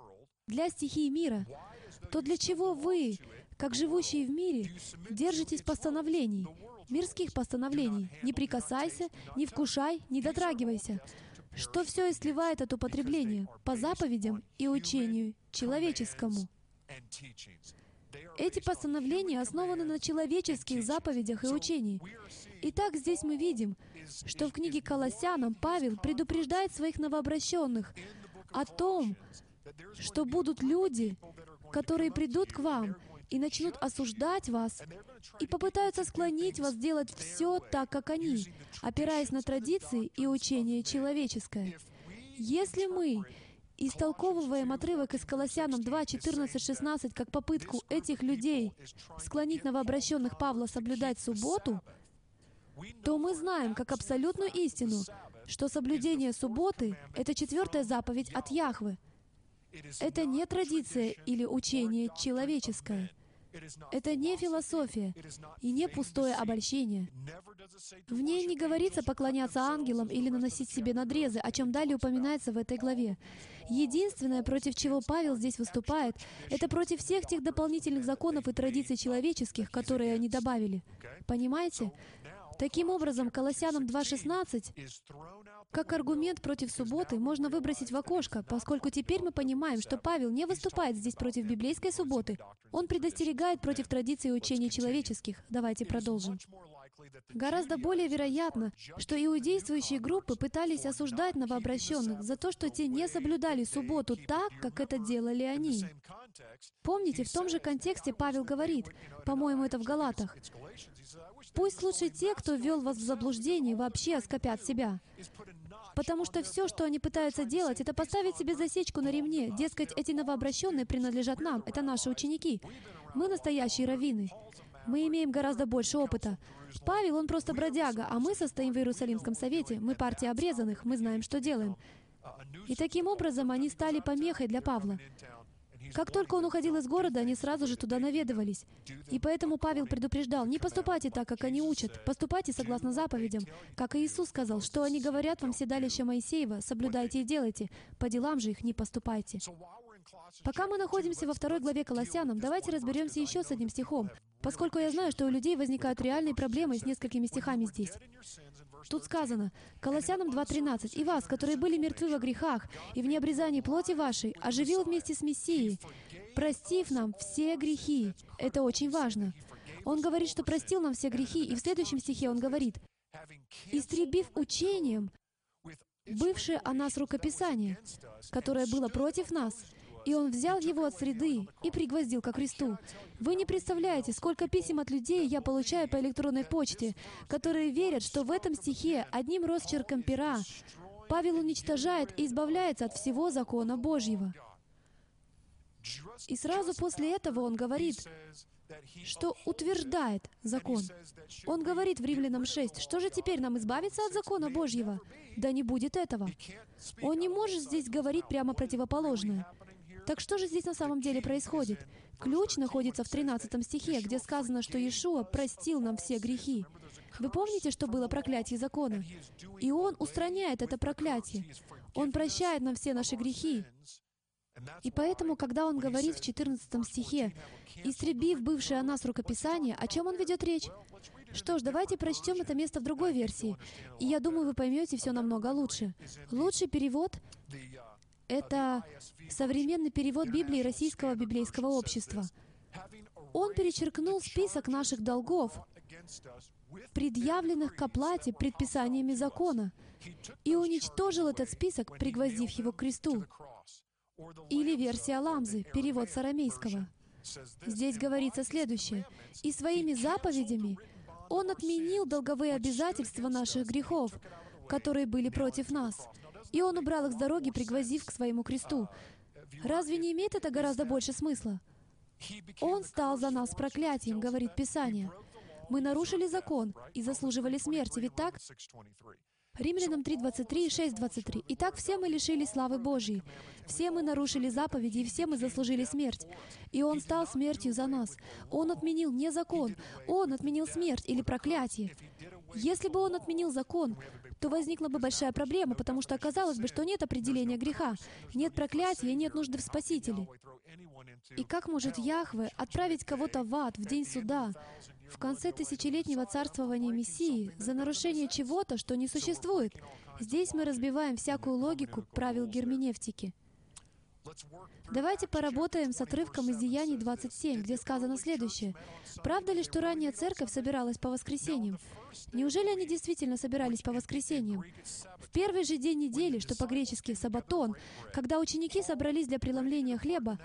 для стихии мира, то для чего вы, как живущие в мире, держитесь постановлений, мирских постановлений? Не прикасайся, не вкушай, не дотрагивайся, что все и сливает от употребления по заповедям и учению человеческому». Эти постановления основаны на человеческих заповедях и учениях. Итак, здесь мы видим, что в книге Колоссянам Павел предупреждает своих новообращенных о том, что будут люди, которые придут к вам и начнут осуждать вас и попытаются склонить вас делать все так, как они, опираясь на традиции и учение человеческое. Если мы истолковываем отрывок из Колоссянам 2, 14, 16 как попытку этих людей склонить новообращенных Павла соблюдать субботу, то мы знаем как абсолютную истину, что соблюдение субботы — это четвертая заповедь от Яхвы. Это не традиция или учение человеческое. Это не философия и не пустое обольщение. В ней не говорится поклоняться ангелам или наносить себе надрезы, о чем далее упоминается в этой главе. Единственное, против чего Павел здесь выступает, это против всех тех дополнительных законов и традиций человеческих, которые они добавили. Понимаете? Таким образом, Колоссянам 2.16 как аргумент против субботы можно выбросить в окошко, поскольку теперь мы понимаем, что Павел не выступает здесь против библейской субботы. Он предостерегает против традиций и учений человеческих. Давайте продолжим. Гораздо более вероятно, что иудействующие группы пытались осуждать новообращенных за то, что те не соблюдали субботу так, как это делали они. Помните, в том же контексте Павел говорит, по-моему, это в Галатах, «Пусть лучше те, кто ввел вас в заблуждение, вообще оскопят себя». Потому что все, что они пытаются делать, это поставить себе засечку на ремне. Дескать, эти новообращенные принадлежат нам, это наши ученики. Мы настоящие раввины. Мы имеем гораздо больше опыта. Павел, он просто бродяга, а мы состоим в Иерусалимском совете. Мы партия обрезанных, мы знаем, что делаем. И таким образом они стали помехой для Павла. Как только он уходил из города, они сразу же туда наведывались. И поэтому Павел предупреждал, не поступайте так, как они учат, поступайте согласно заповедям. Как и Иисус сказал, что они говорят вам седалище Моисеева, соблюдайте и делайте, по делам же их не поступайте. Пока мы находимся во второй главе Колоссянам, давайте разберемся еще с одним стихом, поскольку я знаю, что у людей возникают реальные проблемы с несколькими стихами здесь. Тут сказано, Колоссянам 2.13, «И вас, которые были мертвы во грехах и в необрезании плоти вашей, оживил вместе с Мессией, простив нам все грехи». Это очень важно. Он говорит, что простил нам все грехи, и в следующем стихе он говорит, «Истребив учением, бывшее о нас рукописание, которое было против нас, и он взял его от среды и пригвоздил ко кресту. Вы не представляете, сколько писем от людей я получаю по электронной почте, которые верят, что в этом стихе одним росчерком пера Павел уничтожает и избавляется от всего закона Божьего. И сразу после этого он говорит, что утверждает закон. Он говорит в Римлянам 6, что же теперь нам избавиться от закона Божьего? Да не будет этого. Он не может здесь говорить прямо противоположное. Так что же здесь на самом деле происходит? Ключ находится в 13 стихе, где сказано, что Иешуа простил нам все грехи. Вы помните, что было проклятие закона? И Он устраняет это проклятие. Он прощает нам все наши грехи. И поэтому, когда он говорит в 14 стихе, «Истребив бывшее о нас рукописание», о чем он ведет речь? Что ж, давайте прочтем это место в другой версии, и я думаю, вы поймете все намного лучше. Лучший перевод это современный перевод Библии Российского библейского общества. Он перечеркнул список наших долгов, предъявленных к оплате предписаниями закона, и уничтожил этот список, пригвоздив его к кресту. Или версия Ламзы, перевод с арамейского. Здесь говорится следующее. «И своими заповедями Он отменил долговые обязательства наших грехов, которые были против нас, и он убрал их с дороги, пригвозив к своему кресту. Разве не имеет это гораздо больше смысла? Он стал за нас проклятием, говорит Писание. Мы нарушили закон и заслуживали смерти, ведь так? Римлянам 3.23 и 6.23. «Итак, все мы лишились славы Божьей. Все мы нарушили заповеди, и все мы заслужили смерть. И Он стал смертью за нас. Он отменил не закон, Он отменил смерть или проклятие. Если бы Он отменил закон, то возникла бы большая проблема, потому что оказалось бы, что нет определения греха, нет проклятия, нет нужды в Спасителе. И как может Яхве отправить кого-то в ад в день суда, в конце тысячелетнего царствования Мессии, за нарушение чего-то, что не существует? Здесь мы разбиваем всякую логику правил герменевтики. Давайте поработаем с отрывком из Деяний 27, где сказано следующее. «Правда ли, что ранняя церковь собиралась по воскресеньям? Неужели они действительно собирались по воскресеньям? В первый же день недели, что по-гречески «сабатон», когда ученики собрались для преломления хлеба,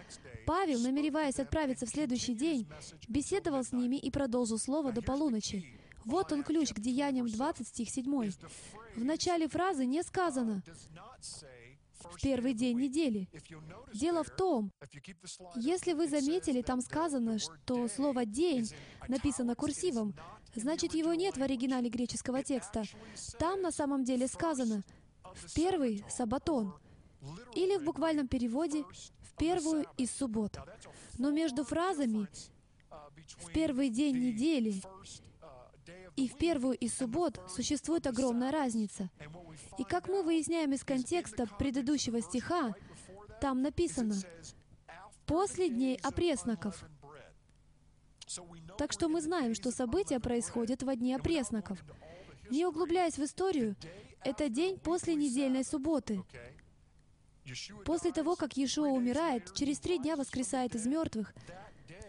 Павел, намереваясь отправиться в следующий день, беседовал с ними и продолжил слово до полуночи. Вот он ключ к Деяниям 20, стих 7. В начале фразы не сказано в первый день недели. Дело в том, если вы заметили, там сказано, что слово «день» написано курсивом, Значит, его нет в оригинале греческого текста. Там на самом деле сказано «в первый сабатон», или в буквальном переводе «в первую из суббот». Но между фразами «в первый день недели» и в первую из суббот существует огромная разница. И как мы выясняем из контекста предыдущего стиха, там написано «после дней опресноков». Так что мы знаем, что события происходят во дни опресноков. Не углубляясь в историю, это день после недельной субботы. После того, как Иешуа умирает, через три дня воскресает из мертвых.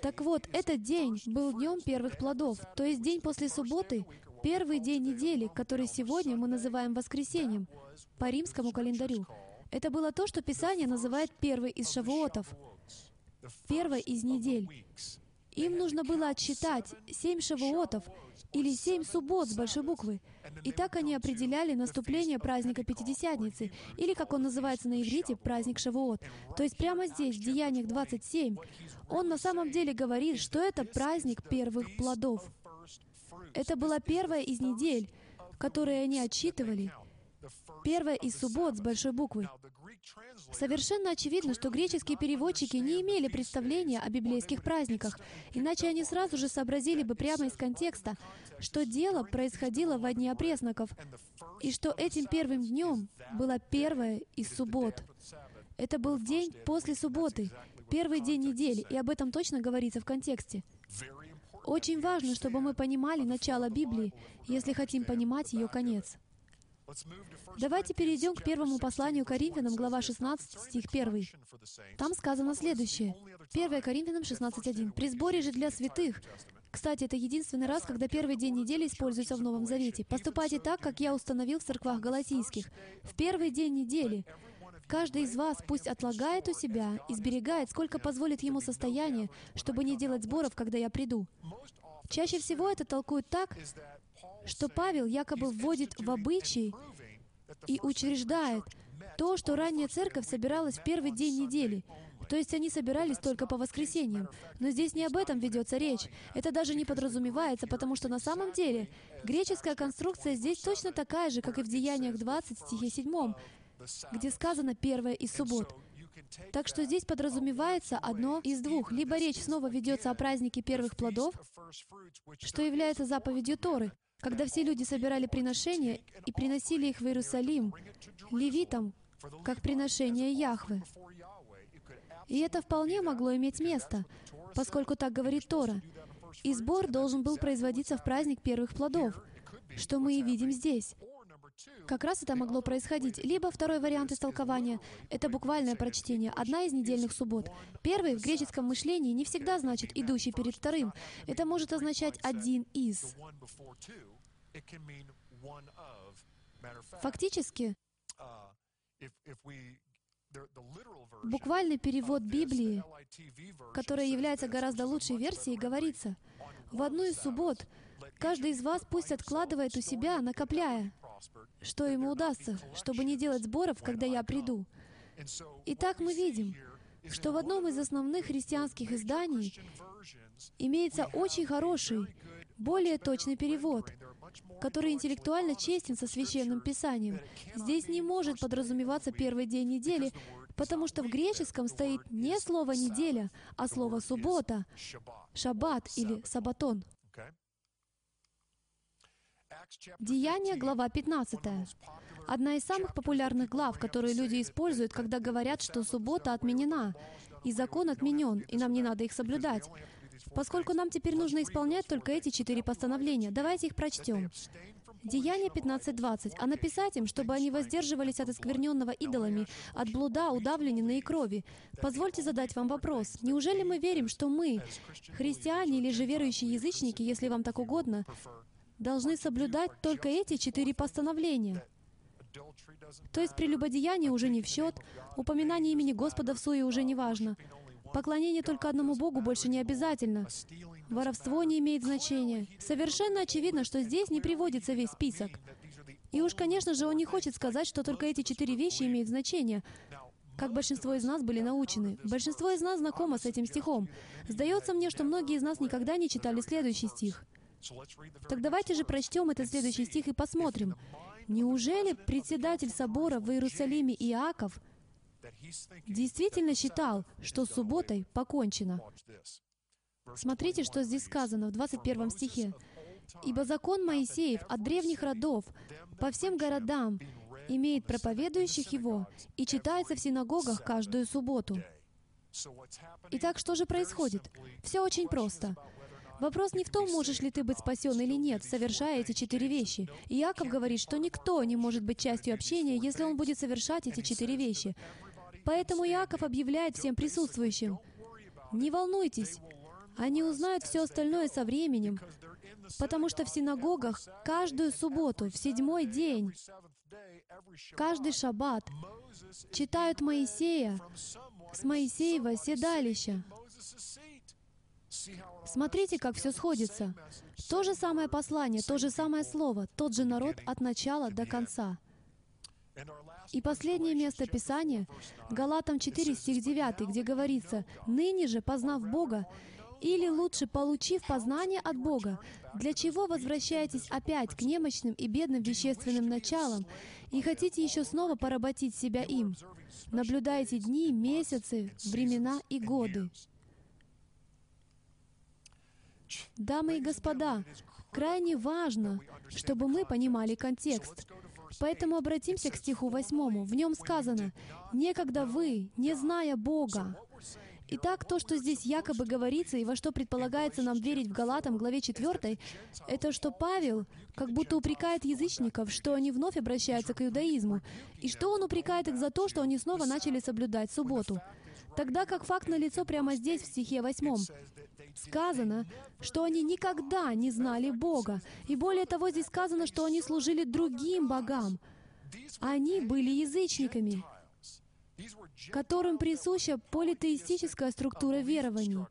Так вот, этот день был днем первых плодов, то есть день после субботы, первый день недели, который сегодня мы называем воскресеньем по римскому календарю. Это было то, что Писание называет первый из шавуотов, первой из недель. Им нужно было отсчитать семь шавуотов или семь суббот с большой буквы. И так они определяли наступление праздника Пятидесятницы, или, как он называется на иврите, праздник Шавуот. То есть прямо здесь, в Деяниях 27, он на самом деле говорит, что это праздник первых плодов. Это была первая из недель, которые они отсчитывали, первая из суббот с большой буквы. Совершенно очевидно, что греческие переводчики не имели представления о библейских праздниках, иначе они сразу же сообразили бы прямо из контекста, что дело происходило во дни опресноков, и что этим первым днем была первая из суббот. Это был день после субботы, первый день недели, и об этом точно говорится в контексте. Очень важно, чтобы мы понимали начало Библии, если хотим понимать ее конец. Давайте перейдем к первому посланию Коринфянам, глава 16, стих 1. Там сказано следующее. 1 Коринфянам 16.1. «При сборе же для святых». Кстати, это единственный раз, когда первый день недели используется в Новом Завете. «Поступайте так, как я установил в церквах галатийских». В первый день недели Каждый из вас пусть отлагает у себя и сберегает, сколько позволит ему состояние, чтобы не делать сборов, когда я приду. Чаще всего это толкуют так, что Павел якобы вводит в обычай и учреждает то, что ранняя церковь собиралась в первый день недели. То есть они собирались только по воскресеньям. Но здесь не об этом ведется речь. Это даже не подразумевается, потому что на самом деле греческая конструкция здесь точно такая же, как и в Деяниях 20, стихе 7, где сказано «первое из суббот». Так что здесь подразумевается одно из двух. Либо речь снова ведется о празднике первых плодов, что является заповедью Торы, когда все люди собирали приношения и приносили их в Иерусалим, левитам, как приношение Яхвы. И это вполне могло иметь место, поскольку так говорит Тора. И сбор должен был производиться в праздник первых плодов, что мы и видим здесь. Как раз это могло происходить. Либо второй вариант истолкования — это буквальное прочтение, одна из недельных суббот. Первый в греческом мышлении не всегда значит «идущий перед вторым». Это может означать «один из». Фактически, буквальный перевод Библии, которая является гораздо лучшей версией, говорится, «В одну из суббот каждый из вас пусть откладывает у себя, накопляя, что ему удастся, чтобы не делать сборов, когда я приду». Итак, мы видим, что в одном из основных христианских изданий имеется очень хороший, более точный перевод, который интеллектуально честен со Священным Писанием. Здесь не может подразумеваться первый день недели, потому что в греческом стоит не слово «неделя», а слово «суббота», «шаббат» или «сабатон». Деяние, глава 15. Одна из самых популярных глав, которые люди используют, когда говорят, что суббота отменена, и закон отменен, и нам не надо их соблюдать. Поскольку нам теперь нужно исполнять только эти четыре постановления, давайте их прочтем. Деяние 15.20. «А написать им, чтобы они воздерживались от оскверненного идолами, от блуда, удавленной и крови». Позвольте задать вам вопрос. Неужели мы верим, что мы, христиане или же верующие язычники, если вам так угодно, должны соблюдать только эти четыре постановления? То есть прелюбодеяние уже не в счет, упоминание имени Господа в суе уже не важно, Поклонение только одному Богу больше не обязательно. Воровство не имеет значения. Совершенно очевидно, что здесь не приводится весь список. И уж, конечно же, он не хочет сказать, что только эти четыре вещи имеют значение. Как большинство из нас были научены. Большинство из нас знакомо с этим стихом. Сдается мне, что многие из нас никогда не читали следующий стих. Так давайте же прочтем этот следующий стих и посмотрим. Неужели председатель собора в Иерусалиме Иаков действительно считал, что субботой покончено? Смотрите, что здесь сказано в 21 стихе. «Ибо закон Моисеев от древних родов по всем городам имеет проповедующих его и читается в синагогах каждую субботу». Итак, что же происходит? Все очень просто. Вопрос не в том, можешь ли ты быть спасен или нет, совершая эти четыре вещи. Иаков говорит, что никто не может быть частью общения, если он будет совершать эти четыре вещи. Поэтому Иаков объявляет всем присутствующим, «Не волнуйтесь, они узнают все остальное со временем, потому что в синагогах каждую субботу, в седьмой день, каждый шаббат читают Моисея с Моисеева седалища. Смотрите, как все сходится. То же самое послание, то же самое слово, тот же народ от начала до конца. И последнее место Писания, Галатам 4, стих 9, где говорится, «Ныне же, познав Бога, или лучше, получив познание от Бога, для чего возвращаетесь опять к немощным и бедным вещественным началам и хотите еще снова поработить себя им? Наблюдайте дни, месяцы, времена и годы. Дамы и господа, крайне важно, чтобы мы понимали контекст. Поэтому обратимся к стиху восьмому. В нем сказано, «Некогда вы, не зная Бога, Итак, то, что здесь якобы говорится и во что предполагается нам верить в Галатам, главе 4, это что Павел как будто упрекает язычников, что они вновь обращаются к иудаизму, и что он упрекает их за то, что они снова начали соблюдать субботу. Тогда как факт налицо прямо здесь, в стихе 8. Сказано, что они никогда не знали Бога. И более того, здесь сказано, что они служили другим богам. Они были язычниками которым присуща политеистическая структура верований.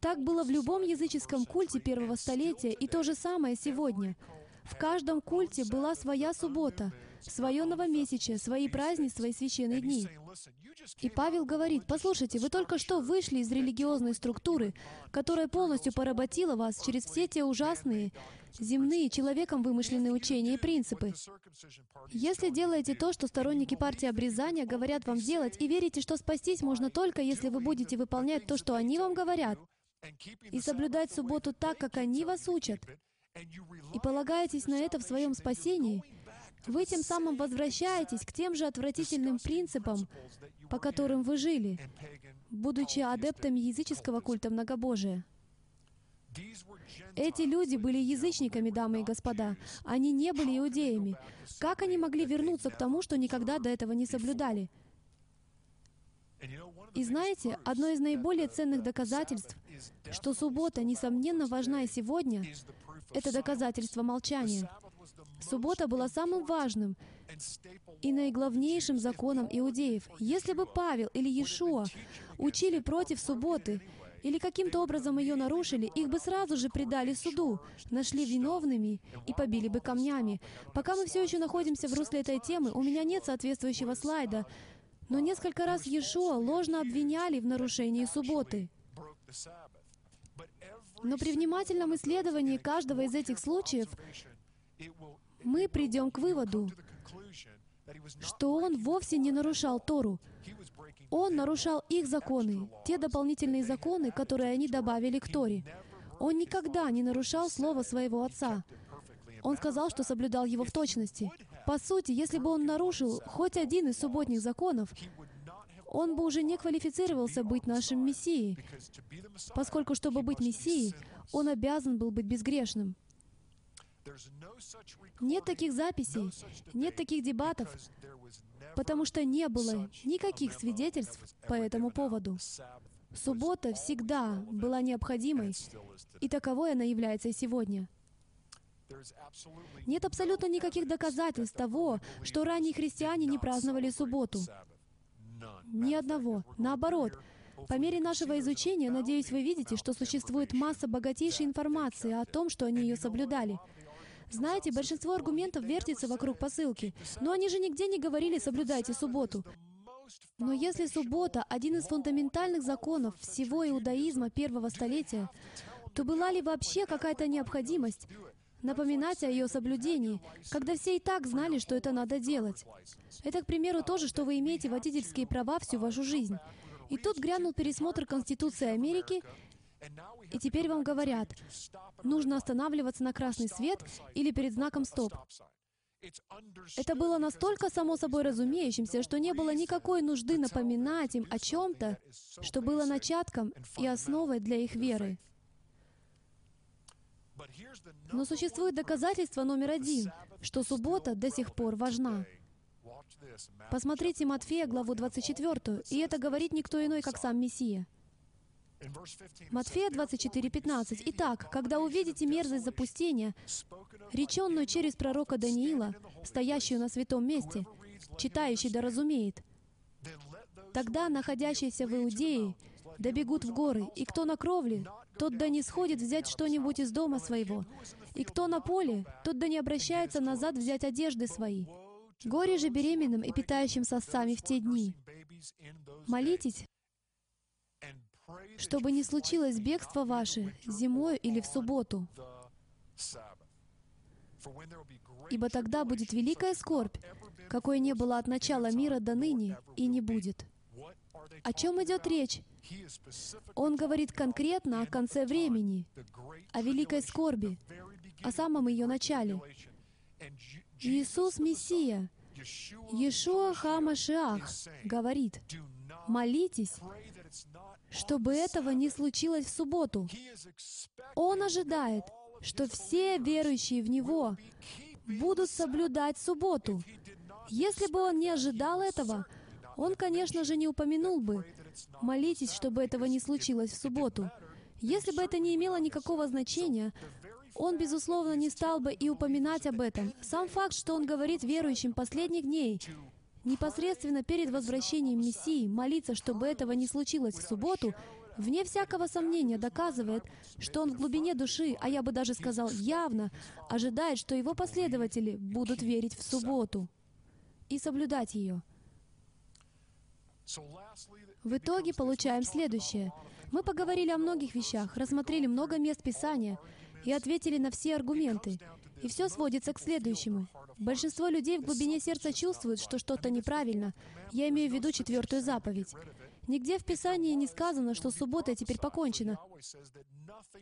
Так было в любом языческом культе первого столетия, и то же самое сегодня. В каждом культе была своя суббота, свое новомесячие, свои празднества и священные дни. И Павел говорит, послушайте, вы только что вышли из религиозной структуры, которая полностью поработила вас через все те ужасные, земные, человеком вымышленные учения и принципы. Если делаете то, что сторонники партии обрезания говорят вам делать, и верите, что спастись можно только, если вы будете выполнять то, что они вам говорят, и соблюдать субботу так, как они вас учат, и полагаетесь на это в своем спасении, вы тем самым возвращаетесь к тем же отвратительным принципам, по которым вы жили, будучи адептами языческого культа многобожия. Эти люди были язычниками, дамы и господа. Они не были иудеями. Как они могли вернуться к тому, что никогда до этого не соблюдали? И знаете, одно из наиболее ценных доказательств, что суббота, несомненно, важна и сегодня, это доказательство молчания. Суббота была самым важным и наиглавнейшим законом иудеев. Если бы Павел или Иешуа учили против субботы или каким-то образом ее нарушили, их бы сразу же предали суду, нашли виновными и побили бы камнями. Пока мы все еще находимся в русле этой темы, у меня нет соответствующего слайда, но несколько раз Иешуа ложно обвиняли в нарушении субботы. Но при внимательном исследовании каждого из этих случаев мы придем к выводу, что он вовсе не нарушал Тору. Он нарушал их законы, те дополнительные законы, которые они добавили к Торе. Он никогда не нарушал слово своего отца. Он сказал, что соблюдал его в точности. По сути, если бы он нарушил хоть один из субботних законов, он бы уже не квалифицировался быть нашим Мессией, поскольку, чтобы быть Мессией, он обязан был быть безгрешным. Нет таких записей, нет таких дебатов, потому что не было никаких свидетельств по этому поводу. Суббота всегда была необходимой, и таковой она является и сегодня. Нет абсолютно никаких доказательств того, что ранние христиане не праздновали субботу. Ни одного. Наоборот, по мере нашего изучения, надеюсь, вы видите, что существует масса богатейшей информации о том, что они ее соблюдали — знаете, большинство аргументов вертится вокруг посылки. Но они же нигде не говорили «соблюдайте субботу». Но если суббота — один из фундаментальных законов всего иудаизма первого столетия, то была ли вообще какая-то необходимость напоминать о ее соблюдении, когда все и так знали, что это надо делать. Это, к примеру, то же, что вы имеете водительские права всю вашу жизнь. И тут грянул пересмотр Конституции Америки, и теперь вам говорят, нужно останавливаться на красный свет или перед знаком «стоп». Это было настолько само собой разумеющимся, что не было никакой нужды напоминать им о чем-то, что было начатком и основой для их веры. Но существует доказательство номер один, что суббота до сих пор важна. Посмотрите Матфея, главу 24, и это говорит никто иной, как сам Мессия. Матфея 24, 15. «Итак, когда увидите мерзость запустения, реченную через пророка Даниила, стоящую на святом месте, читающий да разумеет, тогда находящиеся в Иудее добегут в горы, и кто на кровле, тот да не сходит взять что-нибудь из дома своего, и кто на поле, тот да не обращается назад взять одежды свои. Горе же беременным и питающим сосцами в те дни. Молитесь, чтобы не случилось бегство ваше зимой или в субботу. Ибо тогда будет великая скорбь, какой не было от начала мира до ныне и не будет. О чем идет речь? Он говорит конкретно о конце времени, о великой скорби, о самом ее начале. Иисус Мессия, Иешуа Хамашиах, говорит, молитесь, чтобы этого не случилось в субботу. Он ожидает, что все верующие в Него будут соблюдать субботу. Если бы он не ожидал этого, он, конечно же, не упомянул бы «молитесь, чтобы этого не случилось в субботу». Если бы это не имело никакого значения, он, безусловно, не стал бы и упоминать об этом. Сам факт, что он говорит верующим последних дней, непосредственно перед возвращением Мессии, молиться, чтобы этого не случилось в субботу, вне всякого сомнения доказывает, что он в глубине души, а я бы даже сказал явно, ожидает, что его последователи будут верить в субботу и соблюдать ее. В итоге получаем следующее. Мы поговорили о многих вещах, рассмотрели много мест Писания и ответили на все аргументы. И все сводится к следующему. Большинство людей в глубине сердца чувствуют, что что-то неправильно. Я имею в виду четвертую заповедь. Нигде в Писании не сказано, что суббота теперь покончена.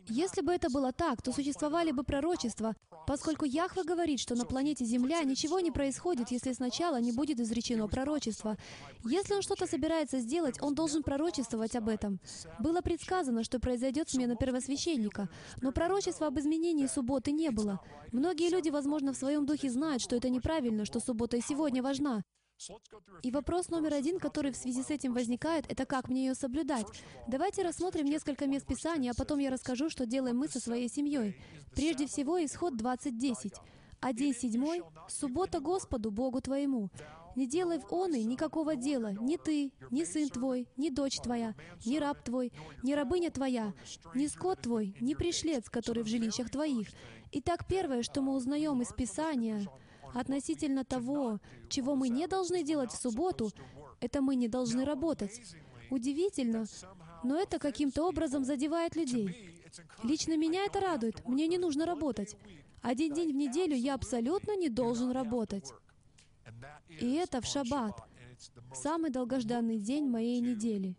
Если бы это было так, то существовали бы пророчества, поскольку Яхве говорит, что на планете Земля ничего не происходит, если сначала не будет изречено пророчество. Если он что-то собирается сделать, он должен пророчествовать об этом. Было предсказано, что произойдет смена первосвященника, но пророчества об изменении субботы не было. Многие люди, возможно, в своем духе знают, что это неправильно, что суббота и сегодня важна. И вопрос номер один, который в связи с этим возникает, это как мне ее соблюдать. Давайте рассмотрим несколько мест Писания, а потом я расскажу, что делаем мы со своей семьей. Прежде всего, исход 20.10. А день седьмой — суббота Господу, Богу твоему. Не делай в он и никакого дела, ни ты, ни сын твой, ни дочь твоя, ни раб твой, ни рабыня твоя, ни скот твой, ни пришлец, который в жилищах твоих. Итак, первое, что мы узнаем из Писания — Относительно того, чего мы не должны делать в субботу, это мы не должны работать. Удивительно, но это каким-то образом задевает людей. Лично меня это радует. Мне не нужно работать. Один день в неделю я абсолютно не должен работать. И это в шаббат, самый долгожданный день моей недели.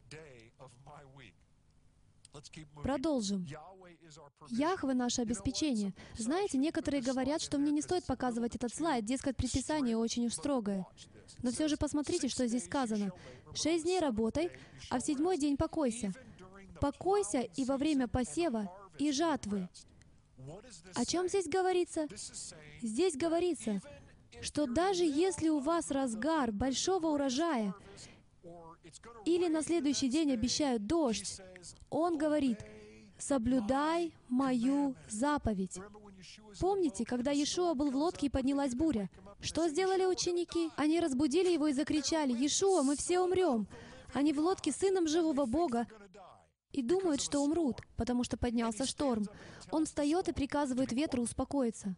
Продолжим. Яхве — наше обеспечение. Знаете, некоторые говорят, что мне не стоит показывать этот слайд, дескать, предписание очень уж строгое. Но все же посмотрите, что здесь сказано. «Шесть дней работай, а в седьмой день покойся. Покойся и во время посева, и жатвы». О чем здесь говорится? Здесь говорится, что даже если у вас разгар большого урожая, или на следующий день обещают дождь, он говорит, соблюдай мою заповедь. Помните, когда Иешуа был в лодке и поднялась буря? Что сделали ученики? Они разбудили его и закричали, «Иешуа, мы все умрем!» Они в лодке с Сыном Живого Бога и думают, что умрут, потому что поднялся шторм. Он встает и приказывает ветру успокоиться.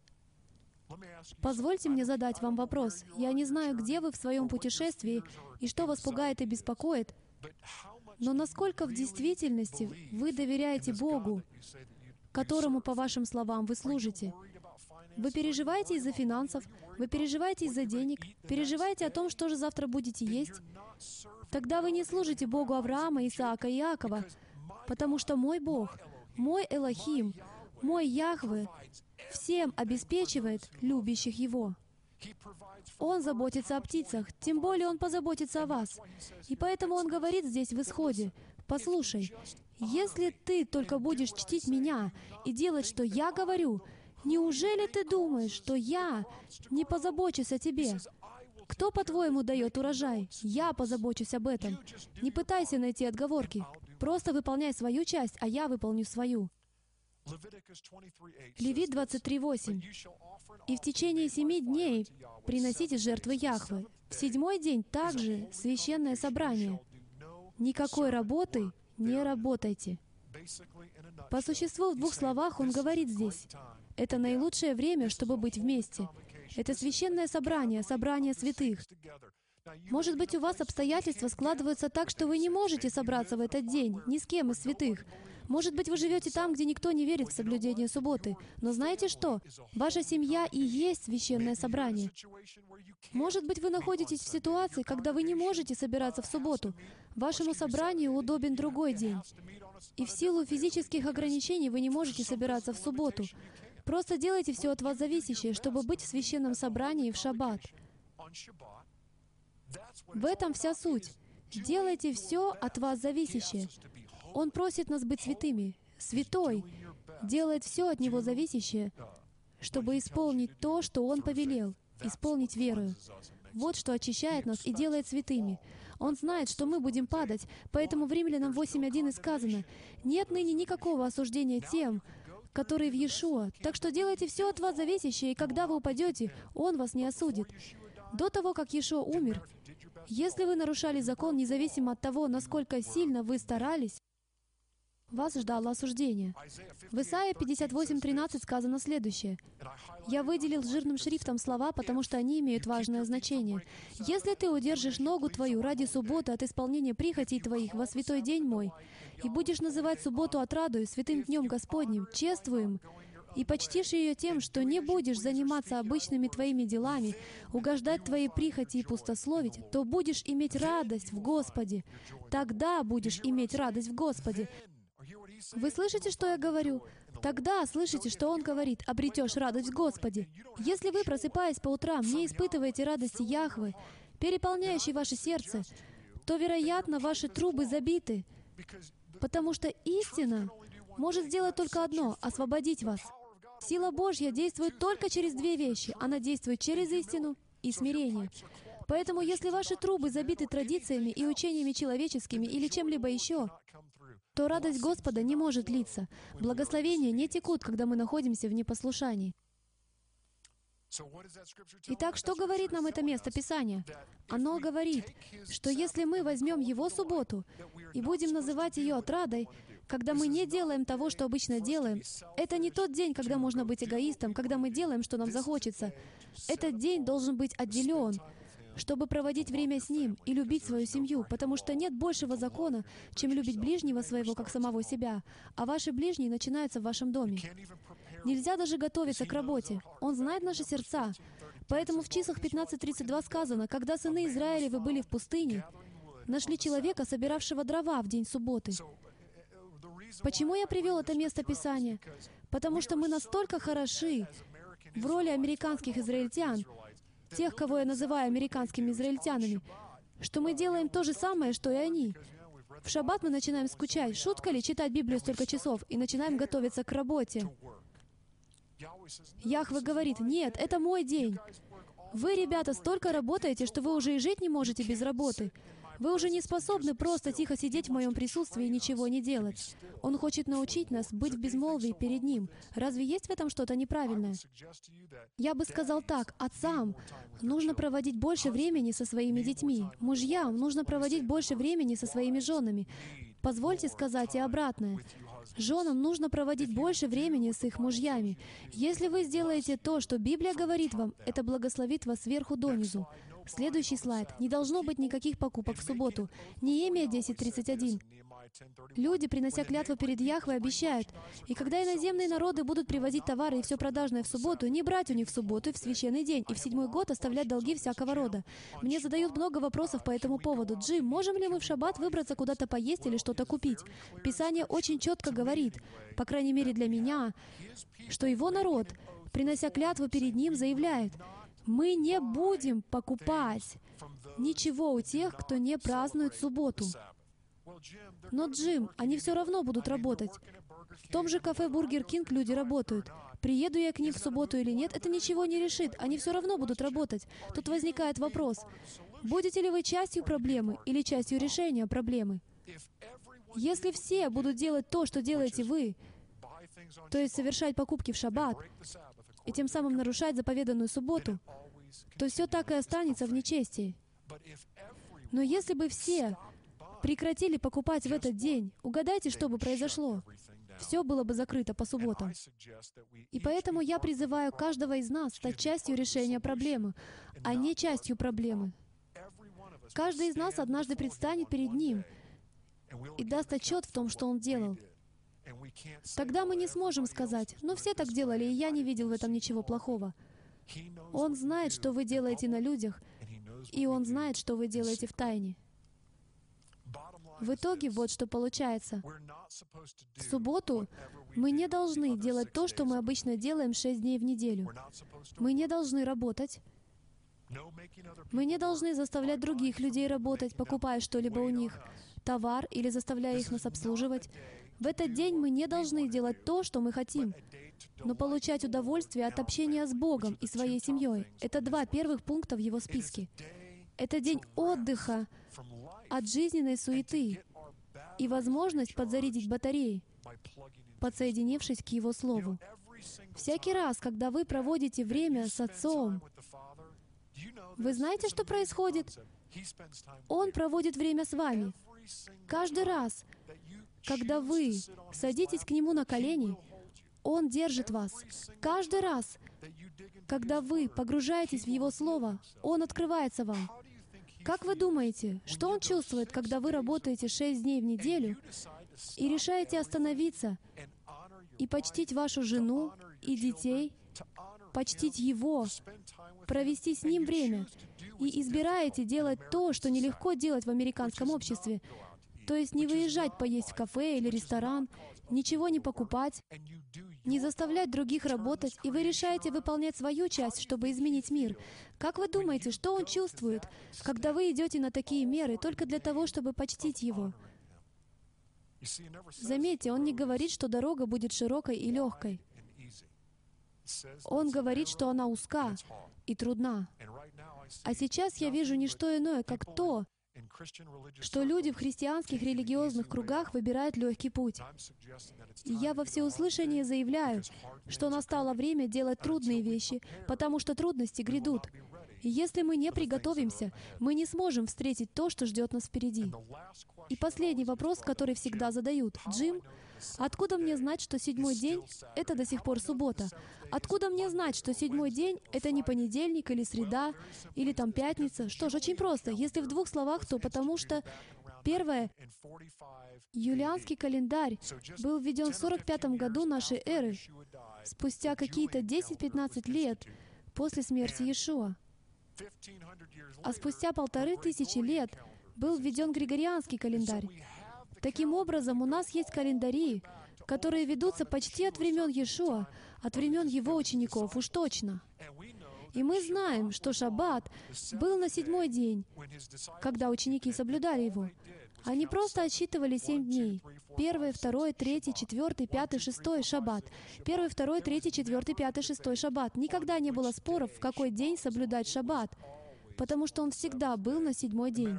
Позвольте мне задать вам вопрос. Я не знаю, где вы в своем путешествии и что вас пугает и беспокоит, но насколько в действительности вы доверяете Богу, которому, по вашим словам, вы служите. Вы переживаете из-за финансов, вы переживаете из-за денег, переживаете о том, что же завтра будете есть. Тогда вы не служите Богу Авраама, Исаака и Иакова, потому что мой Бог, мой Элохим, мой Яхве всем обеспечивает любящих Его. Он заботится о птицах, тем более Он позаботится о вас. И поэтому Он говорит здесь в Исходе, «Послушай, если ты только будешь чтить Меня и делать, что Я говорю, неужели ты думаешь, что Я не позабочусь о тебе? Кто, по-твоему, дает урожай? Я позабочусь об этом. Не пытайся найти отговорки. Просто выполняй свою часть, а я выполню свою. Левит 23.8. «И в течение семи дней приносите жертвы Яхвы. В седьмой день также священное собрание. Никакой работы не работайте». По существу, в двух словах он говорит здесь, это наилучшее время, чтобы быть вместе. Это священное собрание, собрание святых. Может быть, у вас обстоятельства складываются так, что вы не можете собраться в этот день ни с кем из святых. Может быть, вы живете там, где никто не верит в соблюдение субботы. Но знаете что? Ваша семья и есть священное собрание. Может быть, вы находитесь в ситуации, когда вы не можете собираться в субботу. Вашему собранию удобен другой день. И в силу физических ограничений вы не можете собираться в субботу. Просто делайте все от вас зависящее, чтобы быть в священном собрании в шаббат. В этом вся суть. Делайте все от вас зависящее. Он просит нас быть святыми. Святой делает все от Него зависящее, чтобы исполнить то, что Он повелел, исполнить верою. Вот что очищает нас и делает святыми. Он знает, что мы будем падать, поэтому в Римлянам 8.1 и сказано, «Нет ныне никакого осуждения тем, которые в Иешуа, так что делайте все от вас зависящее, и когда вы упадете, Он вас не осудит». До того, как Иешуа умер, если вы нарушали закон, независимо от того, насколько сильно вы старались, вас ждало осуждение. В Исаии 58.13 сказано следующее. «Я выделил жирным шрифтом слова, потому что они имеют важное значение. Если ты удержишь ногу твою ради субботы от исполнения прихотей твоих во святой день мой, и будешь называть субботу отрадою, святым днем Господним, чествуем, и почтишь ее тем, что не будешь заниматься обычными твоими делами, угождать твоей прихоти и пустословить, то будешь иметь радость в Господе. Тогда будешь иметь радость в Господе. Вы слышите, что я говорю? Тогда слышите, что Он говорит, обретешь радость в Господе. Если вы, просыпаясь по утрам, не испытываете радости Яхвы, переполняющей ваше сердце, то, вероятно, ваши трубы забиты, потому что истина может сделать только одно — освободить вас. Сила Божья действует только через две вещи. Она действует через истину и смирение. Поэтому, если ваши трубы забиты традициями и учениями человеческими или чем-либо еще, то радость Господа не может литься. Благословения не текут, когда мы находимся в непослушании. Итак, что говорит нам это место Писания? Оно говорит, что если мы возьмем Его субботу и будем называть ее отрадой, когда мы не делаем того, что обычно делаем, это не тот день, когда можно быть эгоистом, когда мы делаем, что нам захочется. Этот день должен быть отделен, чтобы проводить время с Ним и любить свою семью, потому что нет большего закона, чем любить ближнего своего, как самого себя, а ваши ближние начинаются в вашем доме. Нельзя даже готовиться к работе. Он знает наши сердца. Поэтому в числах 15.32 сказано, «Когда сыны Израилевы были в пустыне, нашли человека, собиравшего дрова в день субботы». Почему я привел это место Писания? Потому что мы настолько хороши в роли американских израильтян, тех, кого я называю американскими израильтянами, что мы делаем то же самое, что и они. В шаббат мы начинаем скучать. Шутка ли читать Библию столько часов и начинаем готовиться к работе? Яхве говорит, нет, это мой день. Вы, ребята, столько работаете, что вы уже и жить не можете без работы. Вы уже не способны просто тихо сидеть в моем присутствии и ничего не делать. Он хочет научить нас быть в безмолвии перед Ним. Разве есть в этом что-то неправильное? Я бы сказал так, отцам нужно проводить больше времени со своими детьми. Мужьям нужно проводить больше времени со своими женами. Позвольте сказать и обратное. Женам нужно проводить больше времени с их мужьями. Если вы сделаете то, что Библия говорит вам, это благословит вас сверху донизу. Следующий слайд. Не должно быть никаких покупок в субботу. Неемия 10.31. Люди, принося клятву перед Яхвой, обещают, «И когда иноземные народы будут привозить товары и все продажное в субботу, не брать у них в субботу и в священный день, и в седьмой год оставлять долги всякого рода». Мне задают много вопросов по этому поводу. Джим, можем ли мы в шаббат выбраться куда-то поесть или что-то купить? Писание очень четко говорит, по крайней мере для меня, что его народ, принося клятву перед ним, заявляет, «Мы не будем покупать ничего у тех, кто не празднует субботу». Но, Джим, они все равно будут работать. В том же кафе Burger King люди работают. Приеду я к ним в субботу или нет, это ничего не решит. Они все равно будут работать. Тут возникает вопрос. Будете ли вы частью проблемы или частью решения проблемы? Если все будут делать то, что делаете вы, то есть совершать покупки в шаббат, и тем самым нарушать заповеданную субботу, то все так и останется в нечестии. Но если бы все прекратили покупать в этот день, угадайте, что бы произошло? Все было бы закрыто по субботам. И поэтому я призываю каждого из нас стать частью решения проблемы, а не частью проблемы. Каждый из нас однажды предстанет перед Ним и даст отчет в том, что Он делал. Тогда мы не сможем сказать, «Ну, все так делали, и я не видел в этом ничего плохого». Он знает, что вы делаете на людях, и Он знает, что вы делаете в тайне. В итоге вот что получается. В субботу мы не должны делать то, что мы обычно делаем шесть дней в неделю. Мы не должны работать. Мы не должны заставлять других людей работать, покупая что-либо у них, товар или заставляя их нас обслуживать. В этот день мы не должны делать то, что мы хотим, но получать удовольствие от общения с Богом и своей семьей. Это два первых пункта в его списке. Это день отдыха от жизненной суеты и возможность подзарядить батареи, подсоединившись к Его Слову. Всякий раз, когда вы проводите время с Отцом, вы знаете, что происходит? Он проводит время с вами. Каждый раз, когда вы садитесь к Нему на колени, Он держит вас. Каждый раз, когда вы погружаетесь в Его Слово, Он открывается вам. Как вы думаете, что он чувствует, когда вы работаете шесть дней в неделю и решаете остановиться и почтить вашу жену и детей, почтить его, провести с ним время, и избираете делать то, что нелегко делать в американском обществе, то есть не выезжать поесть в кафе или ресторан, ничего не покупать, не заставлять других работать, и вы решаете выполнять свою часть, чтобы изменить мир. Как вы думаете, что он чувствует, когда вы идете на такие меры только для того, чтобы почтить его? Заметьте, он не говорит, что дорога будет широкой и легкой. Он говорит, что она узка и трудна. А сейчас я вижу не что иное, как то, что люди в христианских религиозных кругах выбирают легкий путь. И я во всеуслышание заявляю, что настало время делать трудные вещи, потому что трудности грядут. И если мы не приготовимся, мы не сможем встретить то, что ждет нас впереди. И последний вопрос, который всегда задают. Джим, Откуда мне знать, что седьмой день — это до сих пор суббота? Откуда мне знать, что седьмой день — это не понедельник или среда, или там пятница? Что ж, очень просто. Если в двух словах, то потому что Первое. Юлианский календарь был введен в 45 году нашей эры, спустя какие-то 10-15 лет после смерти Иешуа. А спустя полторы тысячи лет был введен Григорианский календарь. Таким образом, у нас есть календари, которые ведутся почти от времен Иешуа, от времен его учеников, уж точно. И мы знаем, что Шаббат был на седьмой день, когда ученики соблюдали его. Они просто отсчитывали семь дней. Первый, второй, третий, четвертый, пятый, шестой — Шаббат. Первый, второй, третий, четвертый, пятый, шестой — Шаббат. Никогда не было споров, в какой день соблюдать Шаббат потому что он всегда был на седьмой день.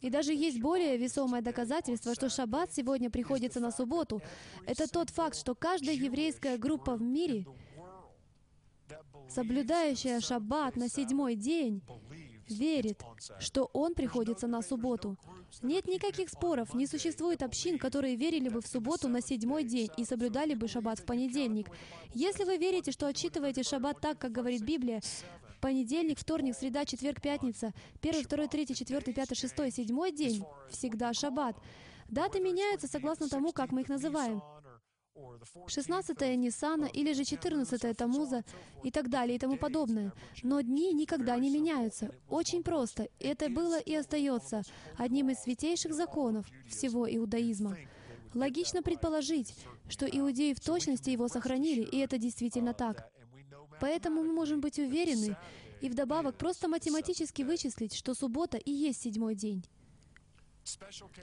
И даже есть более весомое доказательство, что шаббат сегодня приходится на субботу. Это тот факт, что каждая еврейская группа в мире, соблюдающая шаббат на седьмой день, верит, что он приходится на субботу. Нет никаких споров, не существует общин, которые верили бы в субботу на седьмой день и соблюдали бы шаббат в понедельник. Если вы верите, что отчитываете шаббат так, как говорит Библия, понедельник, вторник, среда, четверг, пятница, первый, второй, третий, четвертый, пятый, шестой, седьмой день — всегда шаббат. Даты меняются согласно тому, как мы их называем. 16-е Ниссана или же 14-е Тамуза и так далее и тому подобное. Но дни никогда не меняются. Очень просто. Это было и остается одним из святейших законов всего иудаизма. Логично предположить, что иудеи в точности его сохранили, и это действительно так. Поэтому мы можем быть уверены и вдобавок просто математически вычислить, что суббота и есть седьмой день.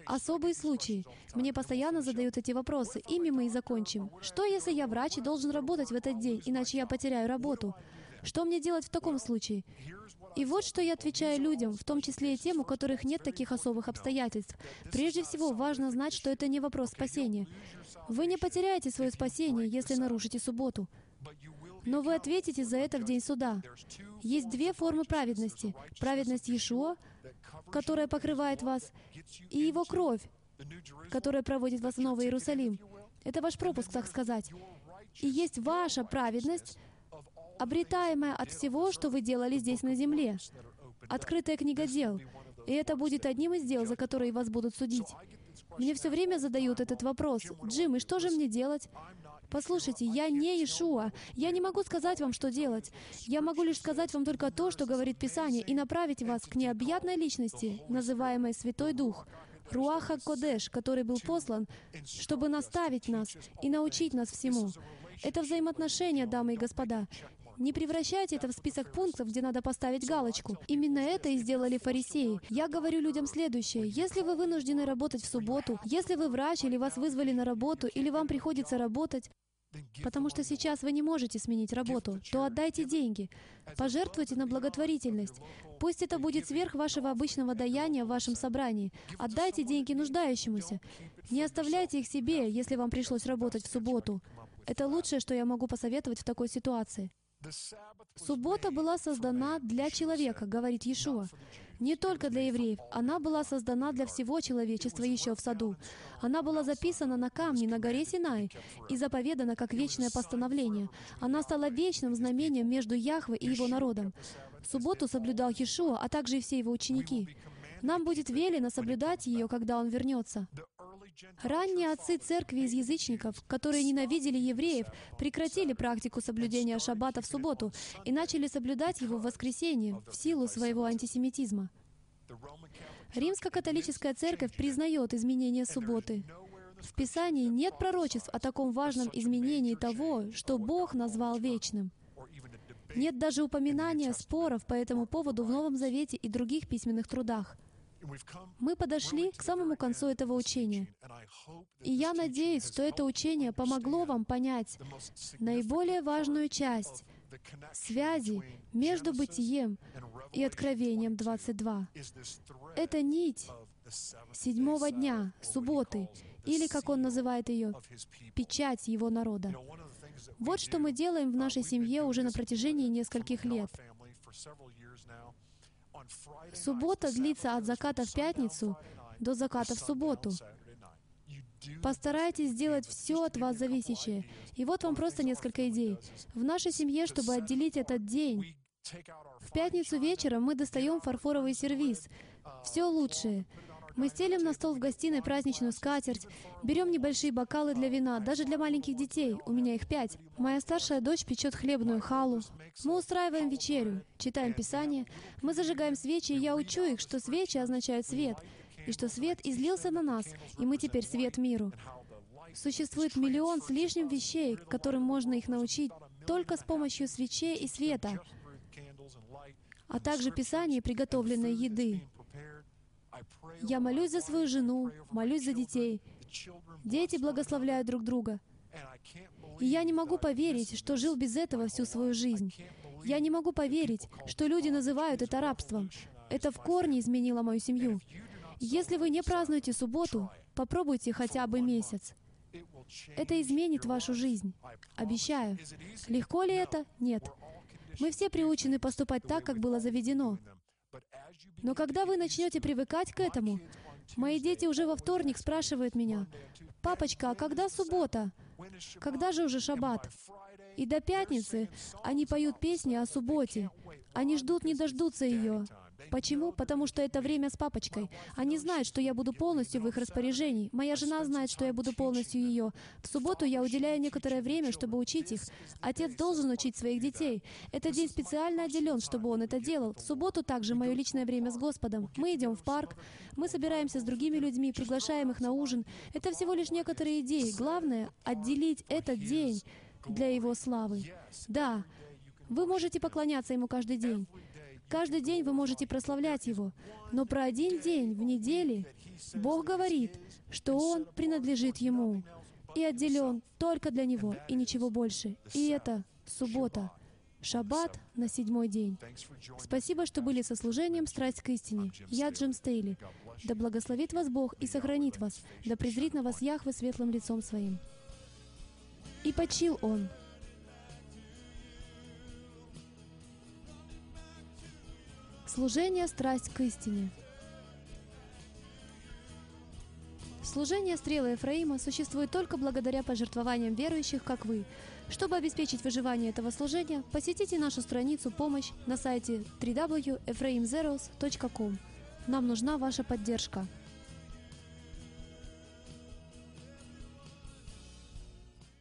Особые случаи. Мне постоянно задают эти вопросы. Ими мы и закончим. Что, если я врач и должен работать в этот день, иначе я потеряю работу? Что мне делать в таком случае? И вот что я отвечаю людям, в том числе и тем, у которых нет таких особых обстоятельств. Прежде всего, важно знать, что это не вопрос спасения. Вы не потеряете свое спасение, если нарушите субботу. Но вы ответите за это в день суда. Есть две формы праведности. Праведность Иешуа, которая покрывает вас, и Его кровь, которая проводит вас в Новый Иерусалим. Это ваш пропуск, так сказать. И есть ваша праведность, обретаемая от всего, что вы делали здесь на земле. Открытая книга дел. И это будет одним из дел, за которые вас будут судить. Мне все время задают этот вопрос. «Джим, и что же мне делать?» Послушайте, я не Ишуа. Я не могу сказать вам, что делать. Я могу лишь сказать вам только то, что говорит Писание, и направить вас к необъятной личности, называемой Святой Дух, Руаха Кодеш, который был послан, чтобы наставить нас и научить нас всему. Это взаимоотношения, дамы и господа. Не превращайте это в список пунктов, где надо поставить галочку. Именно это и сделали фарисеи. Я говорю людям следующее. Если вы вынуждены работать в субботу, если вы врач или вас вызвали на работу, или вам приходится работать, потому что сейчас вы не можете сменить работу, то отдайте деньги. Пожертвуйте на благотворительность. Пусть это будет сверх вашего обычного даяния в вашем собрании. Отдайте деньги нуждающемуся. Не оставляйте их себе, если вам пришлось работать в субботу. Это лучшее, что я могу посоветовать в такой ситуации. Суббота была создана для человека, говорит Иешуа. Не только для евреев. Она была создана для всего человечества еще в саду. Она была записана на камне на горе Синай и заповедана как вечное постановление. Она стала вечным знамением между Яхве и его народом. Субботу соблюдал Иешуа, а также и все его ученики. Нам будет велено соблюдать ее, когда Он вернется. Ранние отцы церкви из язычников, которые ненавидели евреев, прекратили практику соблюдения шаббата в субботу и начали соблюдать его в воскресенье в силу своего антисемитизма. Римско-католическая церковь признает изменение субботы. В Писании нет пророчеств о таком важном изменении того, что Бог назвал вечным. Нет даже упоминания споров по этому поводу в Новом Завете и других письменных трудах. Мы подошли к самому концу этого учения. И я надеюсь, что это учение помогло вам понять наиболее важную часть связи между бытием и откровением 22. Это нить седьмого дня, субботы, или, как он называет ее, печать его народа. Вот что мы делаем в нашей семье уже на протяжении нескольких лет. Суббота длится от заката в пятницу до заката в субботу. Постарайтесь сделать все от вас зависящее. И вот вам просто несколько идей. В нашей семье, чтобы отделить этот день, в пятницу вечером мы достаем фарфоровый сервиз. Все лучшее. Мы стелим на стол в гостиной праздничную скатерть, берем небольшие бокалы для вина, даже для маленьких детей, у меня их пять. Моя старшая дочь печет хлебную халу. Мы устраиваем вечерю, читаем Писание, мы зажигаем свечи, и я учу их, что свечи означают свет, и что свет излился на нас, и мы теперь свет миру. Существует миллион с лишним вещей, которым можно их научить только с помощью свечей и света, а также Писание приготовленной еды. Я молюсь за свою жену, молюсь за детей. Дети благословляют друг друга. И я не могу поверить, что жил без этого всю свою жизнь. Я не могу поверить, что люди называют это рабством. Это в корне изменило мою семью. Если вы не празднуете субботу, попробуйте хотя бы месяц. Это изменит вашу жизнь. Обещаю. Легко ли это? Нет. Мы все приучены поступать так, как было заведено. Но когда вы начнете привыкать к этому, мои дети уже во вторник спрашивают меня, «Папочка, а когда суббота? Когда же уже шаббат?» И до пятницы они поют песни о субботе. Они ждут, не дождутся ее. Почему? Потому что это время с папочкой. Они знают, что я буду полностью в их распоряжении. Моя жена знает, что я буду полностью ее. В субботу я уделяю некоторое время, чтобы учить их. Отец должен учить своих детей. Этот день специально отделен, чтобы он это делал. В субботу также мое личное время с Господом. Мы идем в парк, мы собираемся с другими людьми, приглашаем их на ужин. Это всего лишь некоторые идеи. Главное — отделить этот день для Его славы. Да, вы можете поклоняться Ему каждый день. Каждый день вы можете прославлять Его. Но про один день в неделе Бог говорит, что Он принадлежит Ему и отделен только для Него и ничего больше. И это суббота. Шаббат на седьмой день. Спасибо, что были со служением «Страсть к истине». Я Джим Стейли. Да благословит вас Бог и сохранит вас. Да презрит на вас Яхве светлым лицом своим. И почил он, Служение «Страсть к истине». Служение стрелы Ефраима существует только благодаря пожертвованиям верующих, как вы. Чтобы обеспечить выживание этого служения, посетите нашу страницу «Помощь» на сайте www.ephraimzeros.com. Нам нужна ваша поддержка.